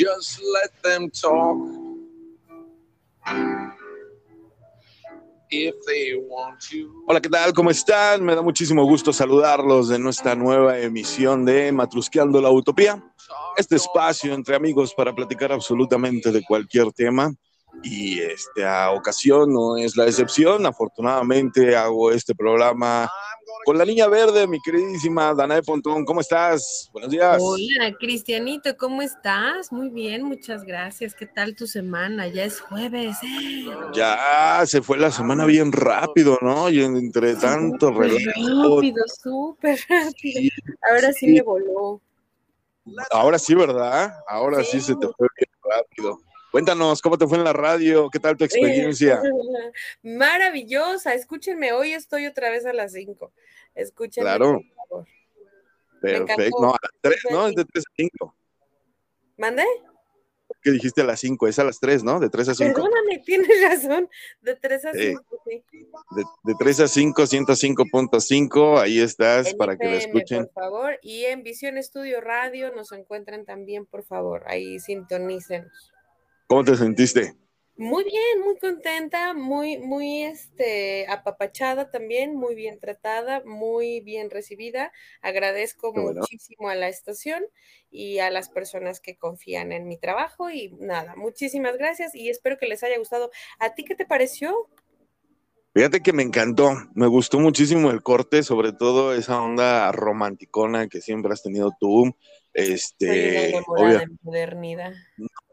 Just let them talk. If they want to. Hola, ¿qué tal? ¿Cómo están? Me da muchísimo gusto saludarlos de nuestra nueva emisión de Matrusqueando la Utopía. Este espacio entre amigos para platicar absolutamente de cualquier tema. Y esta ocasión no es la excepción. Afortunadamente hago este programa con la niña verde, mi queridísima Danae Pontón. ¿Cómo estás? Buenos días. Hola, Cristianito, ¿cómo estás? Muy bien, muchas gracias. ¿Qué tal tu semana? Ya es jueves. ¿eh? Ya se fue la semana bien rápido, ¿no? Y entre tanto relajo. Rápido, súper rápido. Ahora sí, me voló. Ahora sí, ¿verdad? Ahora sí se te fue bien rápido. Cuéntanos, ¿cómo te fue en la radio? ¿Qué tal tu experiencia? Maravillosa. Escúchenme, hoy estoy otra vez a las 5. Escúchenme. Claro. Por favor. Perfecto. No, a las 3, ¿no? Es de 3 a 5. ¿Mande? ¿Qué dijiste a las 5? Es a las 3, ¿no? De 3 a 5. Perdóname, tienes razón. De 3 a 5, sí. De, de 3 a 5, 105.5. Ahí estás para que lo escuchen. Por favor. Y en Visión Estudio Radio nos encuentran también, por favor. Ahí sintonícenos. ¿Cómo te sentiste? Muy bien, muy contenta, muy, muy este, apapachada también, muy bien tratada, muy bien recibida. Agradezco muchísimo a la estación y a las personas que confían en mi trabajo y nada, muchísimas gracias y espero que les haya gustado. ¿A ti qué te pareció? Fíjate que me encantó, me gustó muchísimo el corte, sobre todo esa onda romanticona que siempre has tenido tú. Este, obvia, modernidad.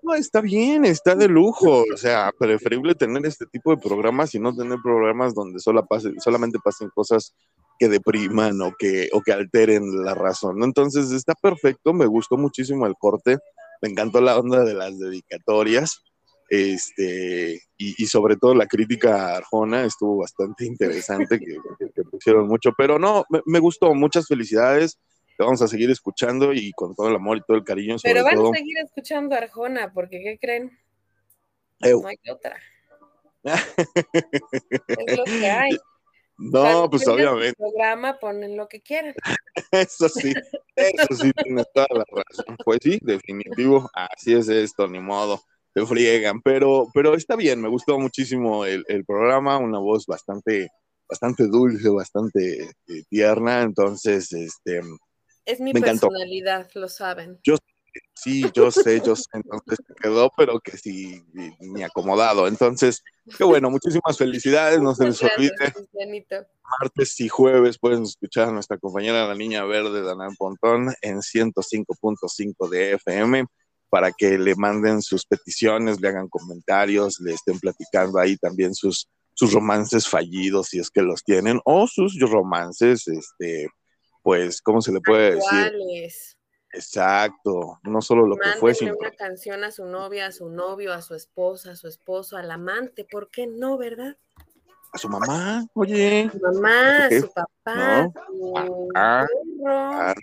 No, está bien, está de lujo. O sea, preferible tener este tipo de programas y no tener programas donde solo solamente pasen cosas que depriman o que, o que alteren la razón. Entonces está perfecto, me gustó muchísimo el corte, me encantó la onda de las dedicatorias. Este, y, sobre todo la crítica Arjona estuvo bastante interesante, que, pusieron mucho, pero no, me gustó, muchas felicidades te vamos a seguir escuchando y con todo el amor y todo el cariño. Pero van a seguir escuchando a Arjona, porque ¿qué creen? No hay otra. es lo que hay. No, pues obviamente. programa ponen lo que quieran. eso sí, eso sí, tienes toda la razón. Pues sí, definitivo, así es esto, ni modo, te friegan, pero, pero está bien, me gustó muchísimo el, el programa, una voz bastante, bastante dulce, bastante eh, tierna, entonces, este, es mi personalidad, lo saben. Yo sí, yo sé, yo sé, entonces quedó, pero que sí, ni acomodado. Entonces, qué bueno, muchísimas felicidades, no se les olvide. Martes y jueves pueden escuchar a nuestra compañera la Niña Verde, Dana Pontón, en 105.5 de FM para que le manden sus peticiones, le hagan comentarios, le estén platicando ahí también sus, sus romances fallidos, si es que los tienen, o sus romances, este, pues, ¿cómo se le puede decir? Exacto, no solo lo que fue, sino una canción a su novia, a su novio, a su esposa, a su esposo, al amante, ¿por qué no, verdad? A su mamá, oye. A su mamá, a su papá, ¿No? Ah,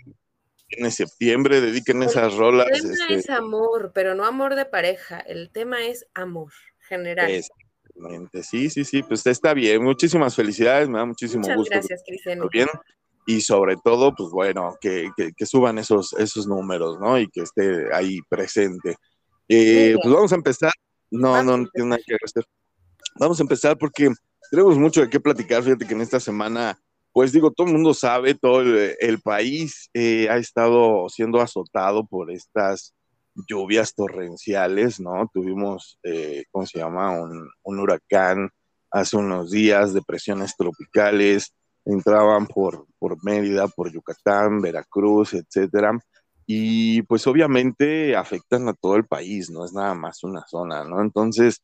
en septiembre dediquen esas rolas. El tema este es amor, pero no amor de pareja, el tema es amor general. Exactamente, sí, sí, sí, pues está bien. Muchísimas felicidades, me da muchísimo Muchas gusto. Gracias, Cristian. Bien y sobre todo, pues bueno, que, que, suban esos, esos números, ¿no? Y que esté ahí presente. Eh, pues vamos a empezar. No, no, no tiene nada que hacer. Vamos a empezar porque tenemos mucho de qué platicar. Fíjate que en esta semana, pues digo, todo el mundo sabe, todo el, país eh, ha estado siendo azotado por estas lluvias torrenciales, ¿no? Tuvimos, eh, ¿cómo se llama? Un, un huracán hace unos días, depresiones tropicales, entraban por, por Mérida, por Yucatán, Veracruz, etcétera. Y pues obviamente afectan a todo el país, no es nada más una zona, ¿no? Entonces,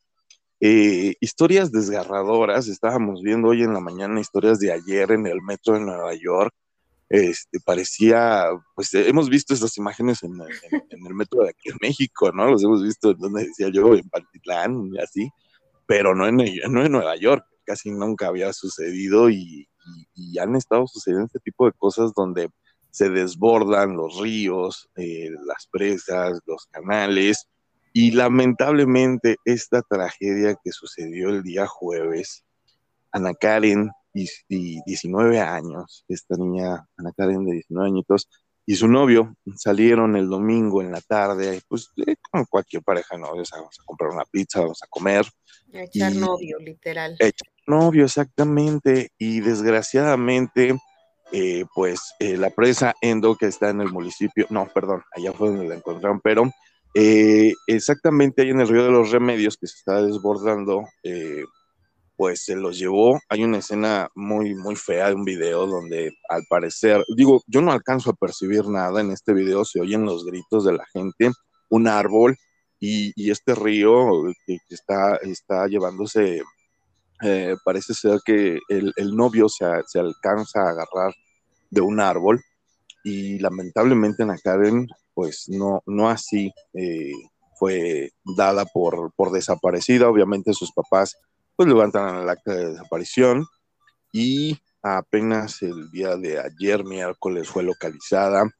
eh, historias desgarradoras, estábamos viendo hoy en la mañana historias de ayer en el metro de Nueva York, este, parecía, pues hemos visto estas imágenes en, el metro de aquí en México, ¿no? Los hemos visto, donde decía yo, en Pantitlán y así, pero no en, no en Nueva York, casi nunca había sucedido y, y, han estado sucediendo este tipo de cosas donde se desbordan los ríos, eh, las presas, los canales, y lamentablemente esta tragedia que sucedió el día jueves, Ana Karen, y, 19 años, esta niña, Ana Karen de 19 añitos, y su novio salieron el domingo en la tarde, pues eh, con cualquier pareja, ¿no? vamos a comprar una pizza, vamos a comer. A echar novio, literal. Echar novio, exactamente. Y desgraciadamente, eh, pues eh, la presa Endo, que está en el municipio, no, perdón, allá fue donde la encontraron, pero exactamente ahí en el río de los remedios que se está desbordando, pues se los llevó. Hay una escena muy, muy fea de un video donde al parecer, digo, yo no alcanzo a percibir nada en este video, se oyen los gritos de la gente, un árbol y, este río que, está, está llevándose, eh, parece ser que el, novio se, se, alcanza a agarrar de un árbol y lamentablemente en Karen, pues no, no así. Eh, fue dada por, por desaparecida, obviamente sus papás pues levantan el acta de desaparición y apenas el día de ayer, miércoles, fue localizada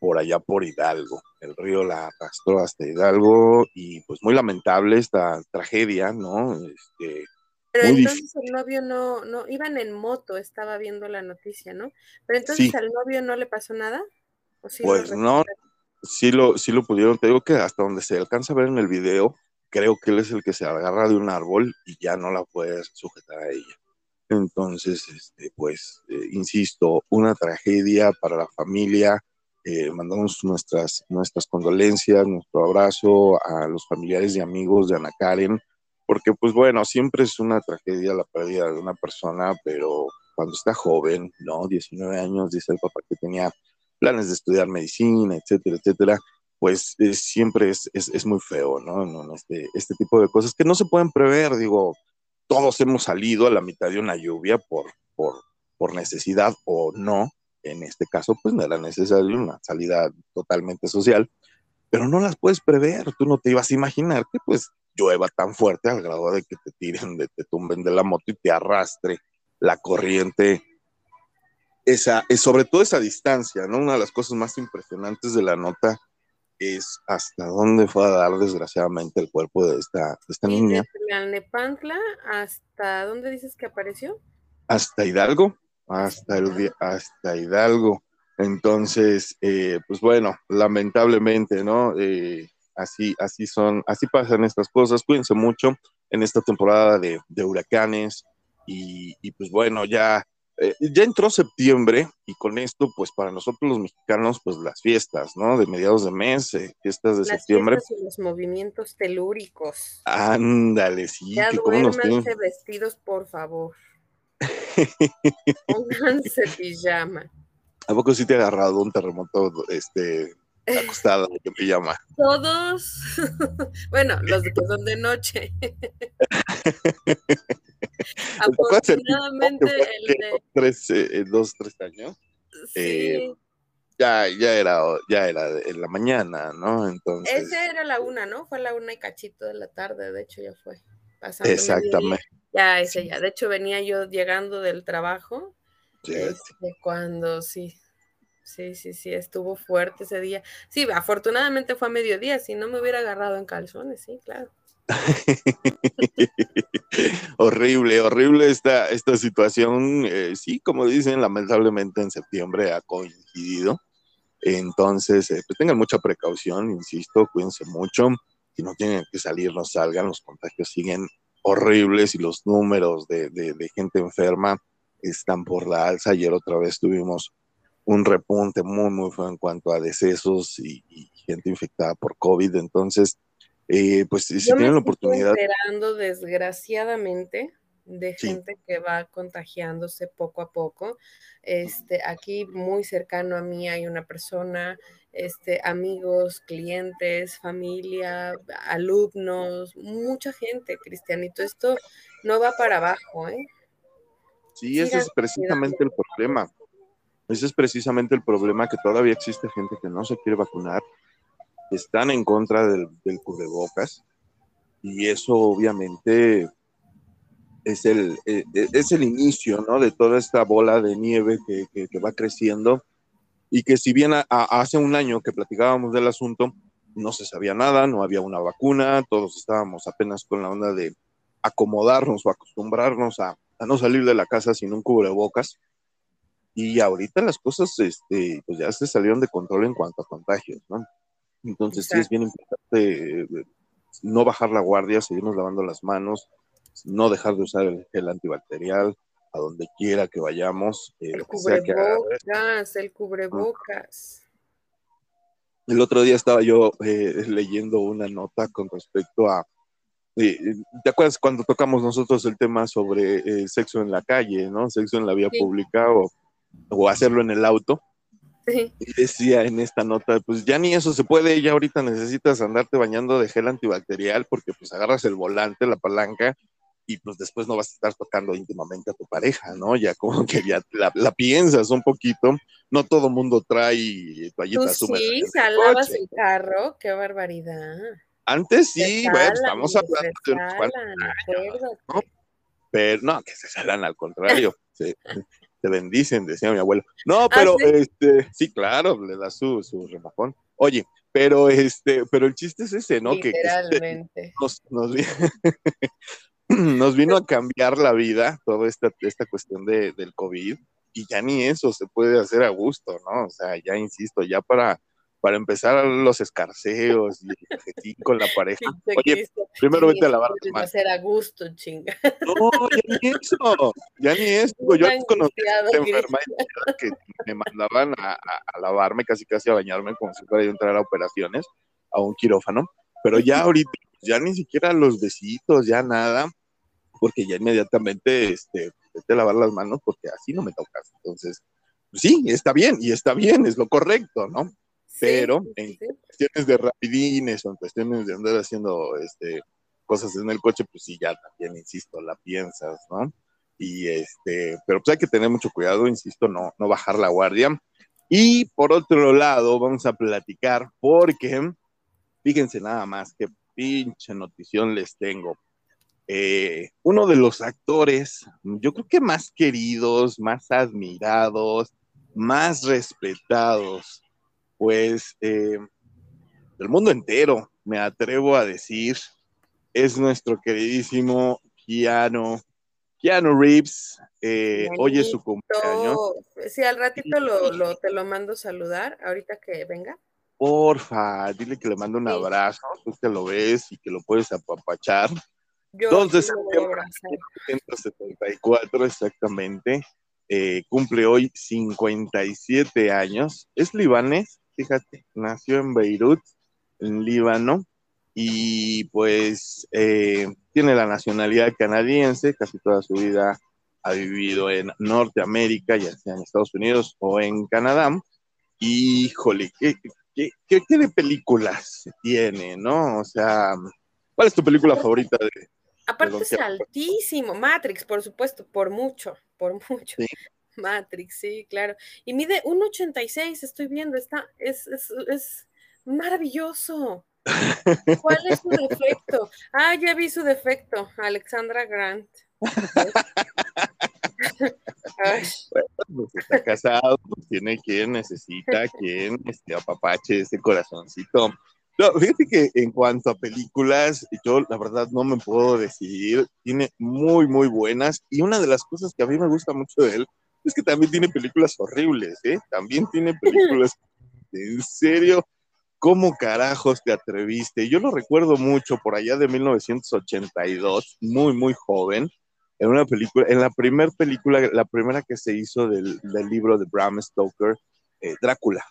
por allá por Hidalgo. El río la arrastró hasta Hidalgo y pues muy lamentable esta tragedia, ¿no? Este, pero entonces el novio no, no, iban en moto, estaba viendo la noticia, ¿no? Pero entonces al novio no le pasó nada. pues no, sí lo, sí lo pudieron, te digo que hasta donde se alcanza a ver en el video, creo que él es el que se agarra de un árbol y ya no la puedes sujetar a ella. Entonces, este, pues, eh, insisto, una tragedia para la familia. Eh, mandamos nuestras, nuestras condolencias, nuestro abrazo a los familiares y amigos de Ana Karen, porque pues bueno, siempre es una tragedia la pérdida de una persona, pero cuando está joven, ¿no? 19 años, dice el papá que tenía planes de estudiar medicina, etcétera, etcétera, pues siempre es, es, muy feo, ¿no? Este, este tipo de cosas que no se pueden prever, digo, todos hemos salido a la mitad de una lluvia por, por, por necesidad o no, en este caso, pues no era necesario una salida totalmente social, pero no las puedes prever, tú no te ibas a imaginar que pues llueva tan fuerte al grado de que te tiren, de te tumben de la moto y te arrastre la corriente esa, sobre todo esa distancia, ¿no? Una de las cosas más impresionantes de la nota es hasta dónde fue a dar desgraciadamente el cuerpo de esta, esta niña. Nepantla hasta dónde dices que apareció? Hasta Hidalgo, hasta el hasta Hidalgo. Entonces, eh, pues bueno, lamentablemente, ¿no? Eh, así, así son, así pasan estas cosas. Cuídense mucho en esta temporada de, huracanes. Y, y, pues bueno, ya eh, ya entró septiembre y con esto, pues para nosotros los mexicanos, pues las fiestas, ¿no? De mediados de mes, eh, fiestas de septiembre. Fiestas y los movimientos telúricos. Ándale, sí. Ya duérmanse vestidos, por favor. Pónganse pijama. ¿A poco sí te ha agarrado un terremoto este, acostada en pijama? Todos. bueno, los que son de noche. Afortunadamente, el de... Tres, eh, dos, tres años. Eh, ya, ya era, ya era en la mañana, ¿no? Entonces. Esa era la una, ¿no? Fue la una y cachito de la tarde, de hecho ya fue. Exactamente. Ya, ese ya. De hecho, venía yo llegando del trabajo. este, cuando sí. Sí, sí, sí, estuvo fuerte ese día. Sí, afortunadamente fue a mediodía, si no me hubiera agarrado en calzones, sí, claro. horrible, horrible esta, esta situación. Eh, sí, como dicen, lamentablemente en septiembre ha coincidido. Entonces, eh, pues tengan mucha precaución, insisto, cuídense mucho. Si no tienen que salir, no salgan. Los contagios siguen horribles y los números de, gente enferma están por la alza. Ayer otra vez tuvimos un repunte muy, muy feo en cuanto a decesos y gente infectada por COVID. Entonces, eh, pues si tienen la oportunidad. Estoy enterando desgraciadamente de gente que va contagiándose poco a poco. Este, aquí muy cercano a mí hay una persona, este, amigos, clientes, familia, alumnos, mucha gente, Cristianito. Esto no va para abajo, ¿eh? Sí, ese es precisamente el problema. Ese es precisamente el problema que todavía existe gente que no se quiere vacunar están en contra del, cubrebocas y eso obviamente es el, eh, eh, es el inicio ¿no? de toda esta bola de nieve que, que, va creciendo y que si bien hace un año que platicábamos del asunto, no se sabía nada, no había una vacuna, todos estábamos apenas con la onda de acomodarnos o acostumbrarnos a, a no salir de la casa sin un cubrebocas y ahorita las cosas, este, pues ya se salieron de control en cuanto a contagios, ¿no? Entonces sí es bien importante eh, no bajar la guardia, seguirnos lavando las manos, no dejar de usar el gel antibacterial a donde quiera que vayamos. Eh, el cubrebocas, el cubrebocas. El otro día estaba yo eh, leyendo una nota con respecto a, eh, ¿te acuerdas cuando tocamos nosotros el tema sobre sexo en la calle, ¿no? Sexo en la vía pública o, o hacerlo en el auto. Y decía en esta nota, pues ya ni eso se puede, ya ahorita necesitas andarte bañando de gel antibacterial porque pues agarras el volante, la palanca y pues después no vas a estar tocando íntimamente a tu pareja, ¿no? Ya como que ya la, piensas un poquito, no todo mundo trae toallitas húmedas. Sí, salabas el carro, qué barbaridad. Antes sí, bueno, estamos hablando de unos cuantos ¿no? Pero no, que se salan al contrario, se, te bendicen, decía mi abuelo. No, ah, pero este, sí, claro, le da su, su remojón. Oye, pero este, pero el chiste es ese, ¿no? Que, Literalmente. nos, nos, nos vino a cambiar la vida toda esta, esta cuestión de, del COVID y ya ni eso se puede hacer a gusto, ¿no? O sea, ya insisto, ya para, para empezar los escarceos y el con la pareja. Oye, primero vete a lavar las manos. hacer a gusto, chinga. No, ya ni eso, ya ni eso. Yo conocí a enferma que me mandaban a, a, lavarme, casi casi a bañarme como si fuera yo a entrar a operaciones, a un quirófano, pero ya ahorita ya ni siquiera los besitos, ya nada porque ya inmediatamente este, te lavar las manos porque así no me tocas. Entonces, pues sí, está bien, y está bien, es lo correcto, ¿no? Pero en cuestiones de rapidines o en cuestiones de andar haciendo este, cosas en el coche, pues sí, ya también, insisto, la piensas, ¿no? Y este, pero pues hay que tener mucho cuidado, insisto, no, no bajar la guardia. Y por otro lado, vamos a platicar porque, fíjense nada más, qué pinche notición les tengo eh, uno de los actores, yo creo que más queridos, más admirados, más respetados, pues eh, del mundo entero, me atrevo a decir, es nuestro queridísimo Keanu, Keanu Reeves. Eh, hoy es su cumpleaños. Sí, al ratito lo, te lo mando saludar, ahorita que venga. Porfa, dile que le mando un abrazo, tú que lo ves y que lo puedes apapachar. 2 de septiembre de 1974, exactamente. Eh, cumple hoy 57 años. Es libanés, fíjate, nació en Beirut, en Líbano, y pues eh, tiene la nacionalidad canadiense, casi toda su vida ha vivido en Norteamérica, ya sea en Estados Unidos o en Canadá. Híjole, ¿qué, qué, qué de películas tiene, no? O sea, ¿cuál es tu película favorita de, Aparte es altísimo. Matrix, por supuesto, por mucho, por mucho. Matrix, sí, claro. Y mide 1,86, estoy viendo, está, es, es, es maravilloso. ¿Cuál es su defecto? Ah, ya vi su defecto, Alexandra Grant. pues está casado, pues tiene quien necesita, quien este, apapache ese corazoncito. No, fíjate que en cuanto a películas, yo la verdad no me puedo decidir. Tiene muy, muy buenas. Y una de las cosas que a mí me gusta mucho de él es que también tiene películas horribles, ¿eh? También tiene películas. en serio, ¿cómo carajos te atreviste? Yo lo recuerdo mucho por allá de 1982, muy, muy joven, en una película, en la primera película, la primera que se hizo del, libro de Bram Stoker, eh, Drácula.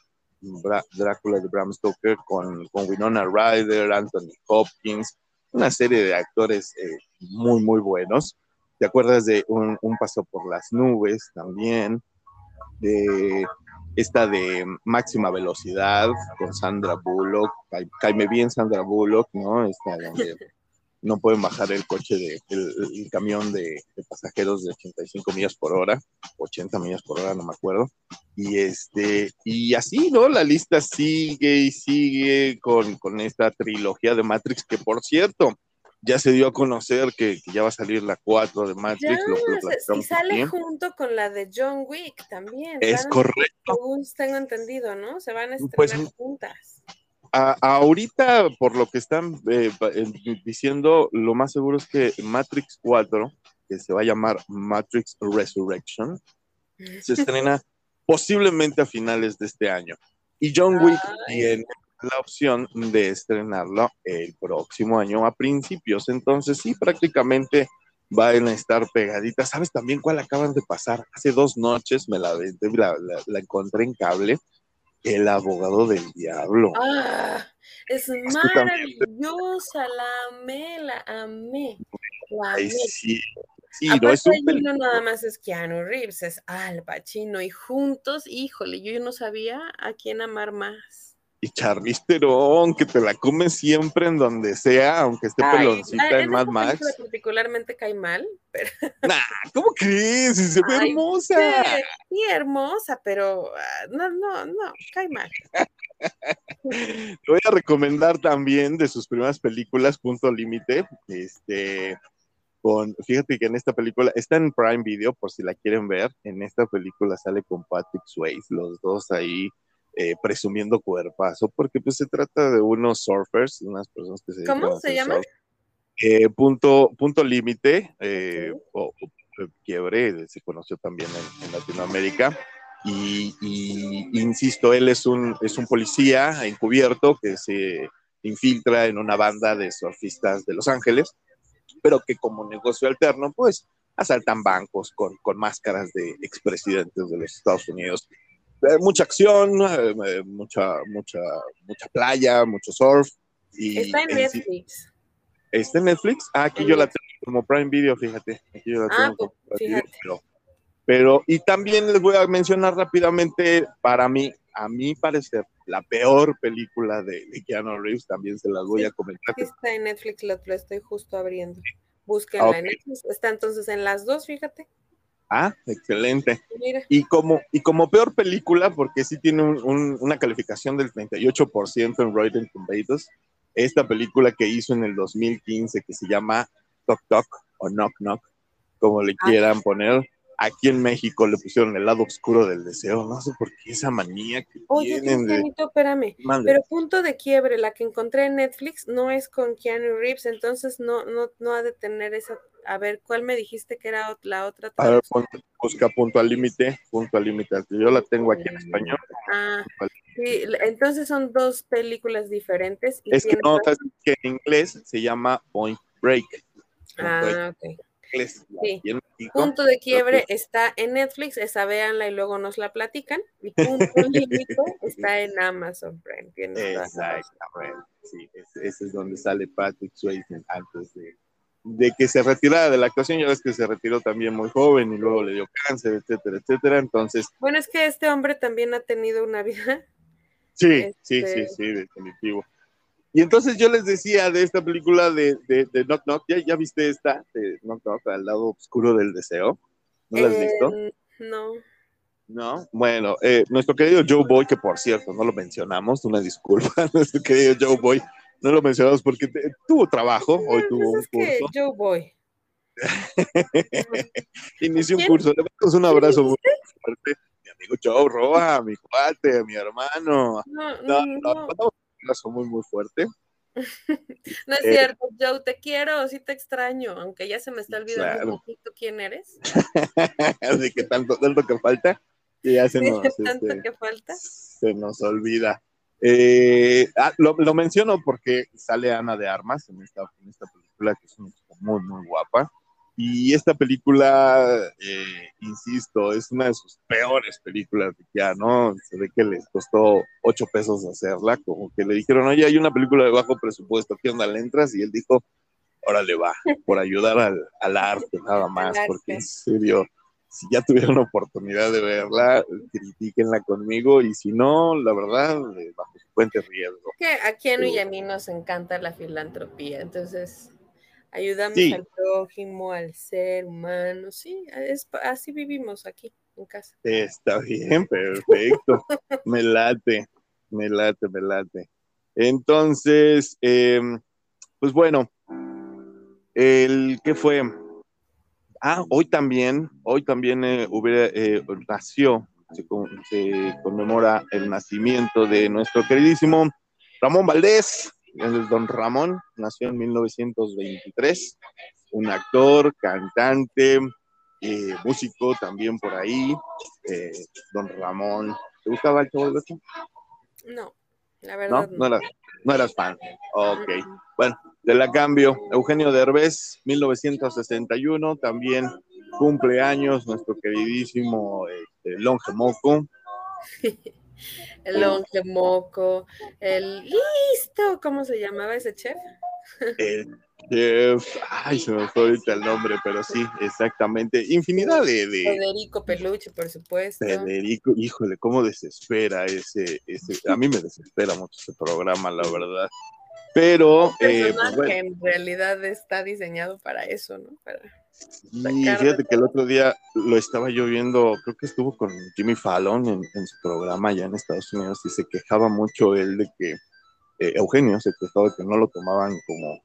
Drácula de Bram Stoker con, con, Winona Ryder, Anthony Hopkins, una serie de actores eh, muy, muy buenos. ¿Te acuerdas de un, paso por las nubes también? De esta de máxima velocidad con Sandra Bullock, caime bien Sandra Bullock, ¿no? Esta donde no pueden bajar el coche de el, camión de, pasajeros de 85 millas por hora, 80 millas por hora, no me acuerdo. Y este, y así, ¿no? La lista sigue y sigue con, con esta trilogía de Matrix, que por cierto, ya se dio a conocer que, ya va a salir la 4 de Matrix. y sale junto con la de John Wick también. Es correcto. tengo entendido, ¿no? Se van a pues estrenar juntas ahorita, por lo que están eh, diciendo, lo más seguro es que Matrix 4, que se va a llamar Matrix Resurrection, se estrena posiblemente a finales de este año. Y John Wick tiene la opción de estrenarlo el próximo año a principios. Entonces, sí, prácticamente van a estar pegaditas. ¿Sabes también cuál acaban de pasar? Hace dos noches me la, la, la, encontré en cable. El abogado del diablo. Ah, es maravillosa, la amé, la amé. Ay, sí. Sí, no es un no nada más es Keanu Reeves, es Al Pacino y juntos, híjole, yo no sabía a quién amar más y Charlize Theron, que te la come siempre en donde sea, aunque esté peloncita en Mad Max. particularmente cae mal, pero... Nah, ¿cómo crees? Se ve hermosa. Sí, hermosa, pero ah, no, no, no, cae mal. Te voy a recomendar también de sus primeras películas, Punto Límite, este... Con, fíjate que en esta película está en Prime Video por si la quieren ver. En esta película sale con Patrick Swayze, los dos ahí eh, presumiendo cuerpazo, porque pues se trata de unos surfers, unas personas que se... ¿Cómo se llama? Eh, punto punto límite, eh, o, quiebre, se conoció también en, Latinoamérica. Y, insisto, él es un, es un policía encubierto que se infiltra en una banda de surfistas de Los Ángeles, pero que como negocio alterno, pues asaltan bancos con, con máscaras de expresidentes de los Estados Unidos eh, mucha acción, eh, eh, mucha, mucha, mucha playa, mucho surf. Y está en Netflix. ¿Está en Netflix? Ah, aquí yo la tengo como Prime Video, fíjate. Aquí yo la ah, tengo pues, fíjate. pero, y también les voy a mencionar rápidamente, para mí, a mi parecer, la peor película de, Keanu Reeves, también se las voy a comentar. Está en Netflix, lo, estoy justo abriendo. Búsquenla en Netflix. Está entonces en las dos, fíjate. Ah, excelente. Y como, y como peor película, porque sí tiene una calificación del 38% en Rotten Tomatoes, esta película que hizo en el 2015 que se llama Toc Toc o Knock Knock, como le ah. quieran poner, Aquí en México le pusieron el lado oscuro del deseo. No sé por qué esa manía que Oye, tienen. Oye, espérame. Pero punto de quiebre, la que encontré en Netflix no es con Keanu Reeves, entonces no, no, no ha de tener esa. A ver, ¿cuál me dijiste que era la otra? A ver, busca punto al límite, punto al límite. Yo la tengo aquí en español. Ah, sí, entonces son dos películas diferentes. es que no, que en inglés se llama Point Break. ah, ok. Sí. Punto de quiebre está en Netflix, esa véanla y luego nos la platican. Y Punto límite está en Amazon Prime. Exactamente, sí, ese es donde sale Patrick Swayze antes de, de que se retirara de la actuación. Ya ves que se retiró también muy joven y luego le dio cáncer, etcétera, etcétera. Entonces. Bueno, es que este hombre también ha tenido una vida. Sí, sí, sí, este, sí, definitivo. Y entonces yo les decía de esta película de, de, Knock Knock, ¿ya, ¿ya, viste esta de Knock Knock, al lado oscuro del deseo? ¿No la has visto? Eh, no. No, bueno, eh, nuestro querido Joe Boy, que por cierto no lo mencionamos, una disculpa, nuestro querido Joe Boy, no lo mencionamos porque tuvo trabajo, hoy pues tuvo un curso. Joe Boy. Inició un curso, le damos un abrazo muy fuerte. Mi amigo Joe Roa, mi cuate, mi hermano. No, no, no abrazo muy, muy fuerte. no es cierto, Joe, te quiero, sí te extraño, aunque ya se me está olvidando un poquito quién eres. Así que tanto, tanto que falta, que ya se nos, tanto este, que falta. Se nos olvida. Eh, ah, lo, lo, menciono porque sale Ana de Armas en esta, en esta película, que es muy, muy guapa. Y esta película, eh, insisto, es una de sus peores películas ya, ¿no? Se ve que les costó ocho pesos hacerla, como que le dijeron, oye, hay una película de bajo presupuesto, ¿qué onda le entras? Y él dijo, órale va, por ayudar al, al arte, nada más, porque en serio, si ya tuvieron oportunidad de verla, critíquenla conmigo, y si no, la verdad, bajo su puente riesgo. Que a Keanu y a mí nos encanta la filantropía, entonces ayudamos al prójimo, al ser humano, sí, es, así vivimos aquí en casa. Está bien, perfecto, me late, me late, me late. Entonces, em, pues bueno, el que fue, ah, hoy también, hoy también eh, hubiera, eh, nació, se, se conmemora el nacimiento de nuestro queridísimo Ramón Valdés, Don Ramón, nació en 1923, un actor, cantante, eh, músico también por ahí, eh, don Ramón. ¿Te gustaba el Chavo del Ocho? No, la verdad no. No, no eras fan. Ok, bueno, de la cambio. Eugenio Derbez, 1961, también cumpleaños nuestro queridísimo este, Longe Moco. el Longe Moco, el listo, ¿cómo se llamaba ese chef? El chef, ay, se me fue ahorita el nombre, pero sí, exactamente. Infinidad de, Federico Peluche, por supuesto. Federico, híjole, cómo desespera ese, ese, a mí me desespera mucho ese programa, la verdad. Pero, eh, pues, en realidad está diseñado para eso, ¿no? Para y fíjate que el otro día lo estaba yo viendo, creo que estuvo con Jimmy Fallon en, su programa allá en Estados Unidos y se quejaba mucho él de que eh, Eugenio se quejaba de que no lo tomaban como,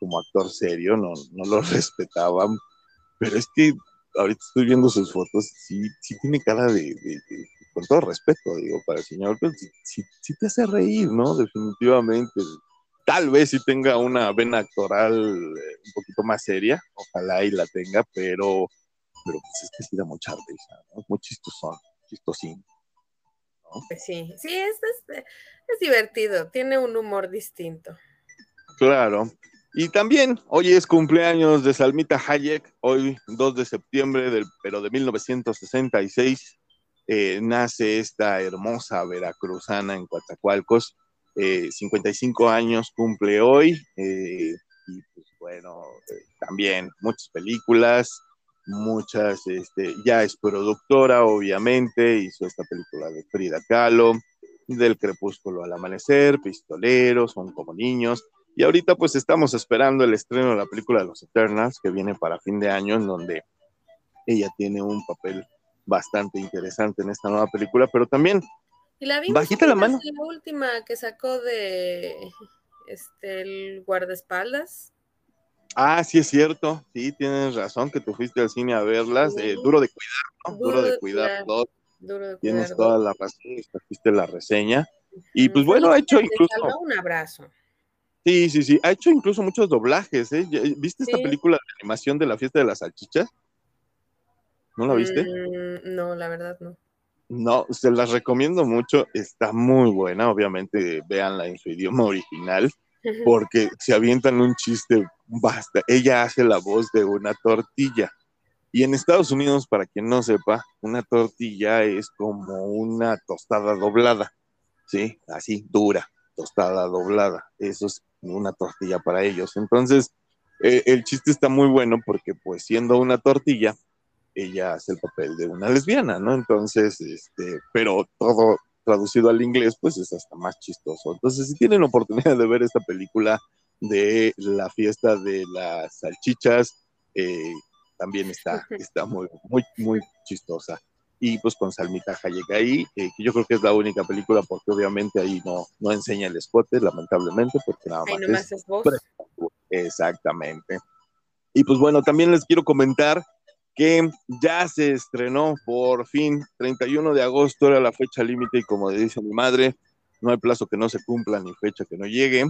como actor serio, no, no lo respetaban, pero es que ahorita estoy viendo sus fotos, sí, sí tiene cara de, con todo respeto, digo, para el señor, pero sí, sí te hace reír, ¿no? Definitivamente tal vez sí tenga una vena actoral eh, un poquito más seria, ojalá y la tenga, pero, pero pues es que sí da mucha risa, ¿no? Muy chistosón, chistosín. Pues sí, sí, es, es, divertido, tiene un humor distinto. Claro. Y también hoy es cumpleaños de Salmita Hayek, hoy 2 de septiembre, del, pero de 1966, eh, nace esta hermosa veracruzana en Coatzacoalcos 55 eh, años cumple hoy, eh, y pues bueno, eh, también muchas películas, muchas, este, ya es productora, obviamente, hizo esta película de Frida Kahlo, del crepúsculo al amanecer, Pistoleros, son como niños, y ahorita pues estamos esperando el estreno de la película de los Eternals, que viene para fin de año, en donde ella tiene un papel bastante interesante en esta nueva película, pero también y la vimos Bajita la mano. La última que sacó de este el guardaespaldas. Ah, sí es cierto, sí, tienes razón que tú fuiste al cine a verlas, duro de cuidar, ¿no? Duro, de, cuidar, dos. Tienes toda la razón, fuiste la reseña. Y pues bueno, ha hecho incluso... Un abrazo. Sí, sí, sí, ha hecho incluso muchos doblajes, ¿eh? ¿Viste esta película de animación de la fiesta de las salchichas? ¿No la viste? Mm, no, la verdad no. No, se las recomiendo mucho, está muy buena, obviamente véanla en su idioma original, porque se avientan un chiste, basta, ella hace la voz de una tortilla. Y en Estados Unidos, para quien no sepa, una tortilla es como una tostada doblada, ¿sí? Así, dura, tostada doblada. Eso es una tortilla para ellos. Entonces, eh, el chiste está muy bueno porque pues siendo una tortilla, ella hace el papel de una lesbiana, ¿no? Entonces, este, pero todo traducido al inglés, pues es hasta más chistoso. Entonces, si tienen oportunidad de ver esta película de la fiesta de las salchichas, eh, también está, está muy, muy, muy chistosa. Y pues con Salmita Hayek ahí, eh, que yo creo que es la única película, porque obviamente ahí no, no enseña el escote, lamentablemente, porque nada más. es, Exactamente. Y pues bueno, también les quiero comentar que ya se estrenó por fin, 31 de agosto era la fecha límite y como dice mi madre, no hay plazo que no se cumpla ni fecha que no llegue.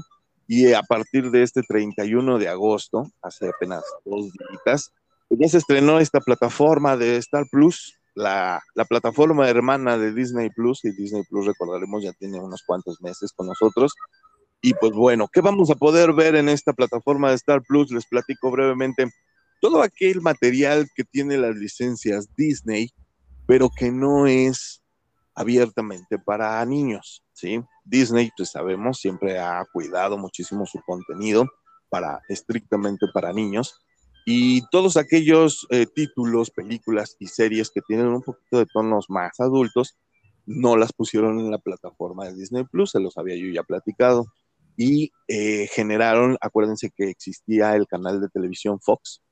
Y a partir de este 31 de agosto, hace apenas dos días, pues ya se estrenó esta plataforma de Star Plus, la, la, plataforma hermana de Disney Plus, y Disney Plus, recordaremos, ya tiene unos cuantos meses con nosotros. Y pues bueno, ¿qué vamos a poder ver en esta plataforma de Star Plus? Les platico brevemente todo aquel material que tiene las licencias Disney, pero que no es abiertamente para niños, ¿sí? Disney, pues sabemos, siempre ha cuidado muchísimo su contenido para estrictamente para niños y todos aquellos eh, títulos, películas y series que tienen un poquito de tonos más adultos no las pusieron en la plataforma de Disney Plus, se los había yo ya platicado y eh, generaron, acuérdense que existía el canal de televisión Fox,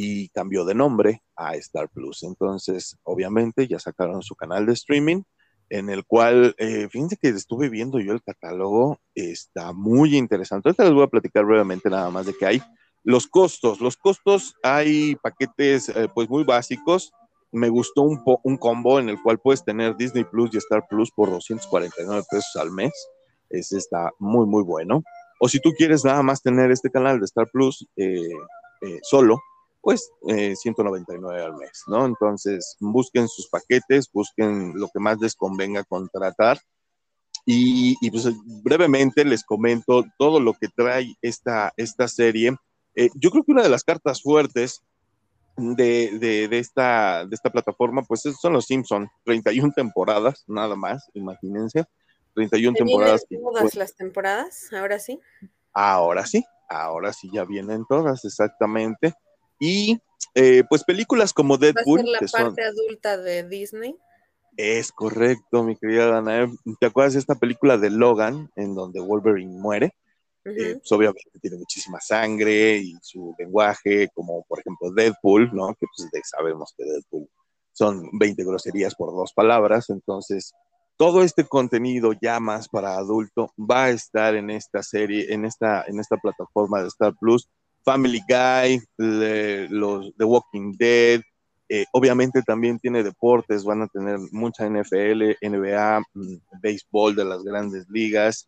y cambió de nombre a Star Plus. Entonces, obviamente, ya sacaron su canal de streaming, en el cual, eh, fíjense que estuve viendo yo el catálogo, está muy interesante. Ahorita les voy a platicar brevemente nada más de que hay. Los costos, los costos, hay paquetes eh, pues muy básicos. Me gustó un, un combo en el cual puedes tener Disney Plus y Star Plus por 249 pesos al mes. Ese está muy, muy bueno. O si tú quieres nada más tener este canal de Star Plus eh, eh, solo, pues 199 al mes, ¿no? Entonces, busquen sus paquetes, busquen lo que más les convenga contratar. Y, pues brevemente les comento todo lo que trae esta, esta serie. yo creo que una de las cartas fuertes de, esta, de esta plataforma, pues son los Simpson, 31 temporadas, nada más, imagínense, 31 temporadas. Todas pues las temporadas, ahora sí. Ahora sí, ahora sí ya vienen todas, exactamente. Y eh, pues películas como Deadpool. ¿Va a ser la parte adulta de Disney? Es correcto, mi querida Dana. ¿Te acuerdas de esta película de Logan, en donde Wolverine muere? Eh, pues obviamente tiene muchísima sangre y su lenguaje, como por ejemplo Deadpool, ¿no? Que pues sabemos que Deadpool son 20 groserías por dos palabras, entonces todo este contenido ya más para adulto va a estar en esta serie, en esta, en esta plataforma de Star Plus. Family Guy, los The Walking Dead, eh, obviamente también tiene deportes, van a tener mucha NFL, NBA, mm, béisbol de las grandes ligas,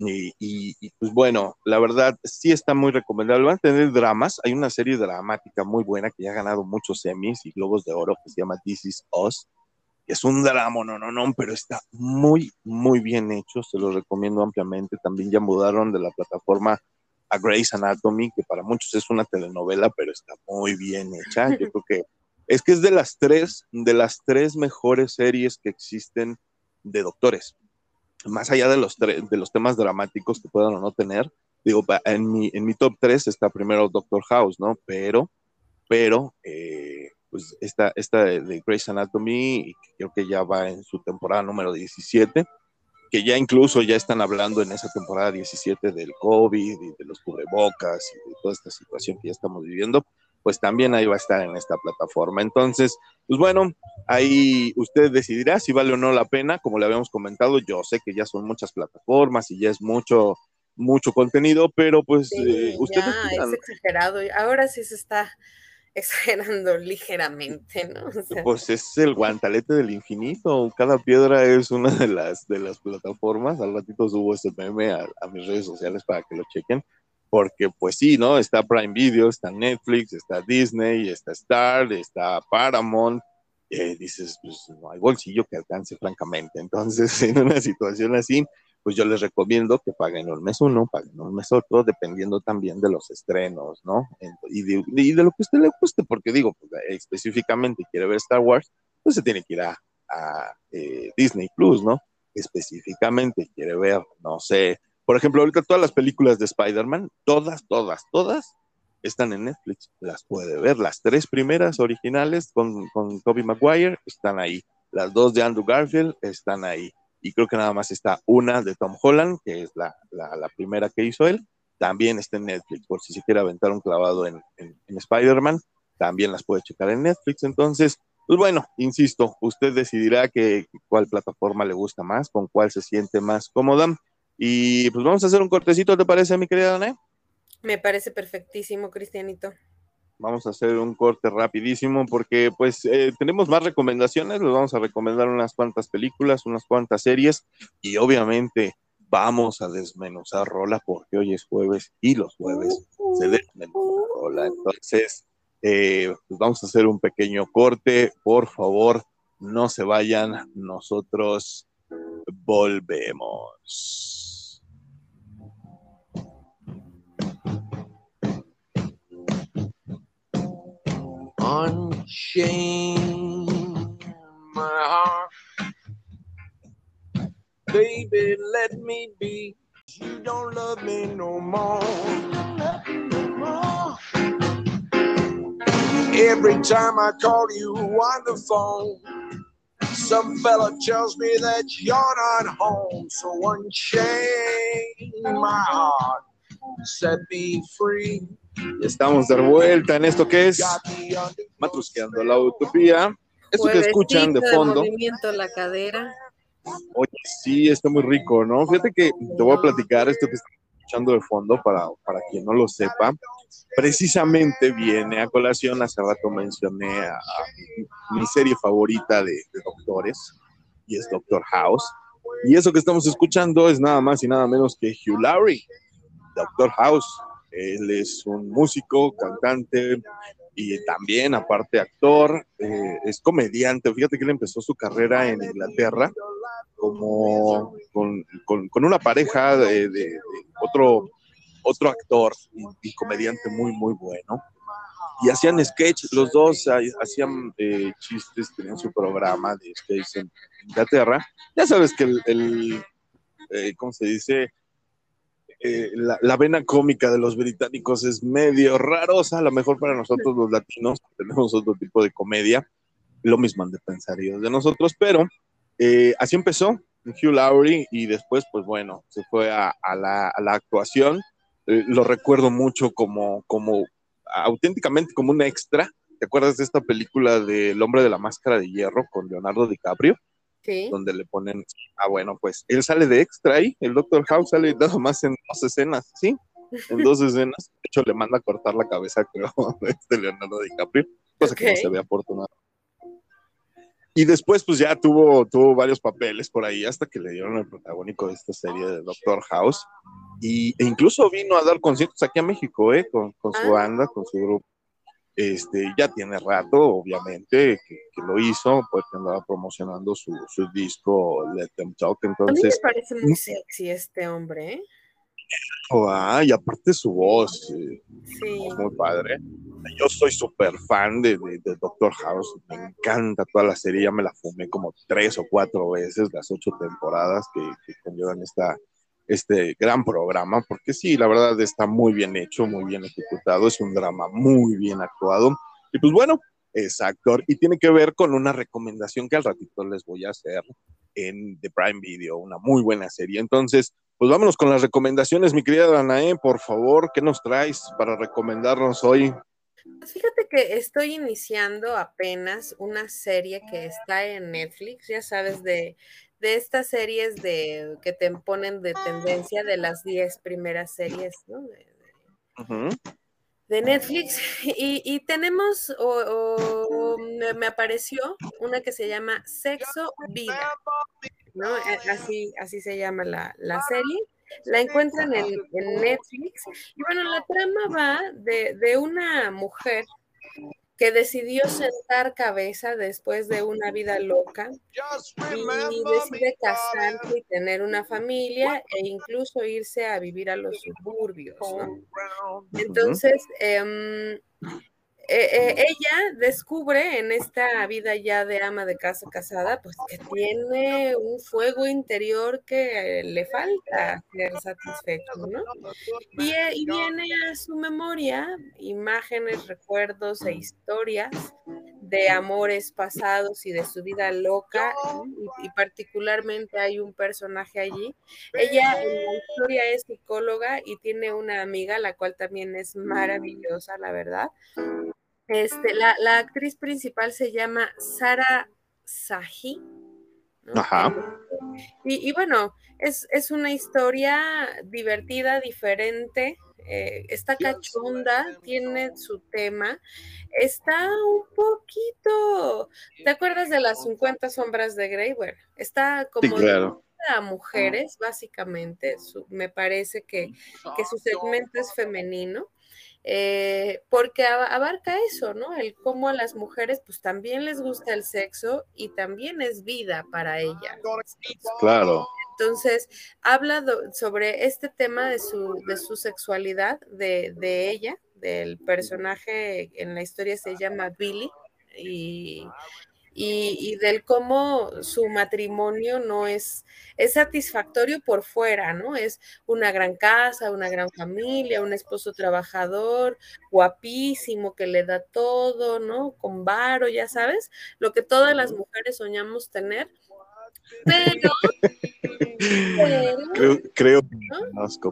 y, pues bueno, la verdad sí está muy recomendable. Van a tener dramas. Hay una serie dramática muy buena que ya ha ganado muchos Emmys y Globos de Oro que se llama This Is Us. Es un drama, no, no, no, pero está muy, muy bien hecho. Se lo recomiendo ampliamente. También ya mudaron de la plataforma a Grey's Anatomy, que para muchos es una telenovela, pero está muy bien hecha. Yo creo que es que es de las tres, de las tres mejores series que existen de doctores más allá de los, de los temas dramáticos que puedan o no tener, digo, en mi, en mi top 3 está primero Doctor House, ¿no? Pero, pero, eh, pues esta, esta de, de, Grey's Anatomy, creo que ya va en su temporada número 17, que ya incluso ya están hablando en esa temporada 17 del COVID y de los cubrebocas y de toda esta situación que ya estamos viviendo pues también ahí va a estar en esta plataforma. Entonces, pues bueno, ahí usted decidirá si vale o no la pena. Como le habíamos comentado, yo sé que ya son muchas plataformas y ya es mucho, mucho contenido, pero pues eh, usted... es exagerado. Ahora sí se está exagerando ligeramente, ¿no? pues es el guantalete del infinito. Cada piedra es una de las, de las plataformas. Al ratito subo este meme a mis redes sociales para que lo chequen porque pues sí, ¿no? Está Prime Video, está Netflix, está Disney, está Star, está Paramount, eh, dices, pues no hay bolsillo que alcance francamente. Entonces, en una situación así, pues yo les recomiendo que paguen un mes uno, paguen un mes otro, dependiendo también de los estrenos, ¿no? Y de, lo que a usted le guste, porque digo, pues, específicamente quiere ver Star Wars, pues se tiene que ir a, eh, Disney Plus, ¿no? Específicamente quiere ver, no sé, por ejemplo, ahorita todas las películas de Spider-Man, todas, todas, todas están en Netflix. Las puede ver. Las tres primeras originales con, con Tobey Maguire están ahí. Las dos de Andrew Garfield están ahí. Y creo que nada más está una de Tom Holland, que es la, primera que hizo él. También está en Netflix, por si se quiere aventar un clavado en, Spider-Man, también las puede checar en Netflix. Entonces, pues bueno, insisto, usted decidirá que, cuál plataforma le gusta más, con cuál se siente más cómoda. Y pues vamos a hacer un cortecito, ¿te parece, mi querida Dana? Me parece perfectísimo, Cristianito. Vamos a hacer un corte rapidísimo porque pues eh, tenemos más recomendaciones, les vamos a recomendar unas cuantas películas, unas cuantas series y obviamente vamos a desmenuzar rola porque hoy es jueves y los jueves se desmenuzan rola. Entonces, eh, pues vamos a hacer un pequeño corte, por favor, no se vayan, nosotros volvemos. Unchain my heart. Baby, let me be. You don't love me no more. Every time I call you on the phone, some fella tells me that you're not home. So unchain my heart, set me free. Estamos de vuelta en esto que es Matrusqueando la Utopía. Esto que escuchan de fondo. movimiento la cadera. Oye, sí, está muy rico, ¿no? Fíjate que te voy a platicar esto que están escuchando de fondo para, para quien no lo sepa. Precisamente viene a colación, hace rato mencioné a, mi, serie favorita de, de doctores y es Doctor House. Y eso que estamos escuchando es nada más y nada menos que Hugh Laurie, Doctor House, él es un músico, cantante, y también, aparte actor, eh, es comediante. Fíjate que él empezó su carrera en Inglaterra como con, una pareja de, otro, otro actor y, comediante muy, muy bueno. Y hacían sketch, los dos hacían eh, chistes, tenían su programa de sketch en Inglaterra. Ya sabes que el, el eh, ¿cómo se dice? Eh, la, vena cómica de los británicos es medio rarosa, a lo mejor para nosotros los latinos tenemos otro tipo de comedia, lo mismo han de pensar ellos de nosotros, pero eh, así empezó Hugh Laurie y después, pues bueno, se fue a, la, actuación. Eh, lo recuerdo mucho como, como auténticamente como un extra. ¿Te acuerdas de esta película de El hombre de la máscara de hierro con Leonardo DiCaprio? Donde le ponen, ah, bueno, pues él sale de extra ahí, el Doctor House sale nada más en dos escenas, ¿sí? En dos escenas, de hecho le manda a cortar la cabeza, creo, de Leonardo DiCaprio, cosa que no se ve afortunado. Y después, pues ya tuvo, tuvo varios papeles por ahí hasta que le dieron el protagónico de esta serie de Doctor House. Y, e incluso vino a dar conciertos aquí a México, ¿eh? Con, con su ah. banda, con su grupo. Este, ya tiene rato, obviamente, que, lo hizo, porque andaba promocionando su, disco Let Them Talk. Entonces, a mí me parece muy sexy este hombre. ¿eh? Ah, y aparte su voz, eh, sí. muy padre. Yo soy súper fan de, de, Doctor House, me encanta toda la serie, ya me la fumé como tres o cuatro veces, las ocho temporadas que, que conllevan esta, este gran programa, porque sí, la verdad está muy bien hecho, muy bien ejecutado, es un drama muy bien actuado. Y pues bueno, es actor y tiene que ver con una recomendación que al ratito les voy a hacer en The Prime Video, una muy buena serie. Entonces, pues vámonos con las recomendaciones, mi querida Danae, por favor, ¿qué nos traes para recomendarnos hoy? Pues fíjate que estoy iniciando apenas una serie que está en Netflix, ya sabes, de de estas series de que te ponen de tendencia de las 10 primeras series, ¿no? De, Netflix. Y, tenemos, o, me apareció una que se llama Sexo Vida, ¿no? Así, así se llama la, serie. La encuentran en, Netflix. Y bueno, la trama va de, de una mujer que decidió sentar cabeza después de una vida loca y decide casarse y tener una familia e incluso irse a vivir a los suburbios. Entonces, eh, eh, ella descubre en esta vida ya de ama de casa casada, pues que tiene un fuego interior que le falta ser satisfecho, ¿no? Y, eh, y viene a su memoria imágenes, recuerdos e historias de amores pasados y de su vida loca, y, y, particularmente hay un personaje allí. Ella en la historia es psicóloga y tiene una amiga, la cual también es maravillosa, la verdad. Este, la, actriz principal se llama Sara Sahi. Ajá. Y, bueno, es, una historia divertida, diferente, eh, está cachonda, tiene su tema, está un poquito, ¿te acuerdas de las 50 sombras de Grey? Bueno, está como a mujeres, básicamente, me parece que, que su segmento es femenino. Eh, porque abarca eso, ¿no? El cómo a las mujeres pues también les gusta el sexo y también es vida para ellas. Claro. Entonces, habla sobre este tema de su, de su sexualidad, de, de ella, del personaje en la historia se llama Billy, y, y, del cómo su matrimonio no es, es satisfactorio por fuera, ¿no? Es una gran casa, una gran familia, un esposo trabajador, guapísimo, que le da todo, ¿no? Con varo, ya sabes, lo que todas las mujeres soñamos tener. Pero, creo, creo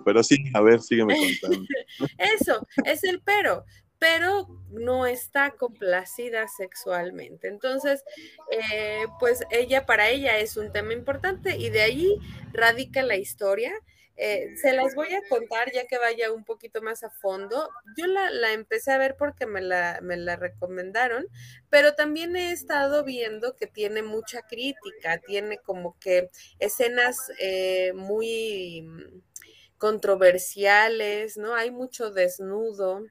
pero sí, a ver, sígueme contando. Eso, es el pero pero no está complacida sexualmente. Entonces, eh, pues ella, para ella es un tema importante y de ahí radica la historia. Eh, se las voy a contar ya que vaya un poquito más a fondo. Yo la, empecé a ver porque me la, me la, recomendaron, pero también he estado viendo que tiene mucha crítica, tiene como que escenas eh, muy controversiales, ¿no? Hay mucho desnudo,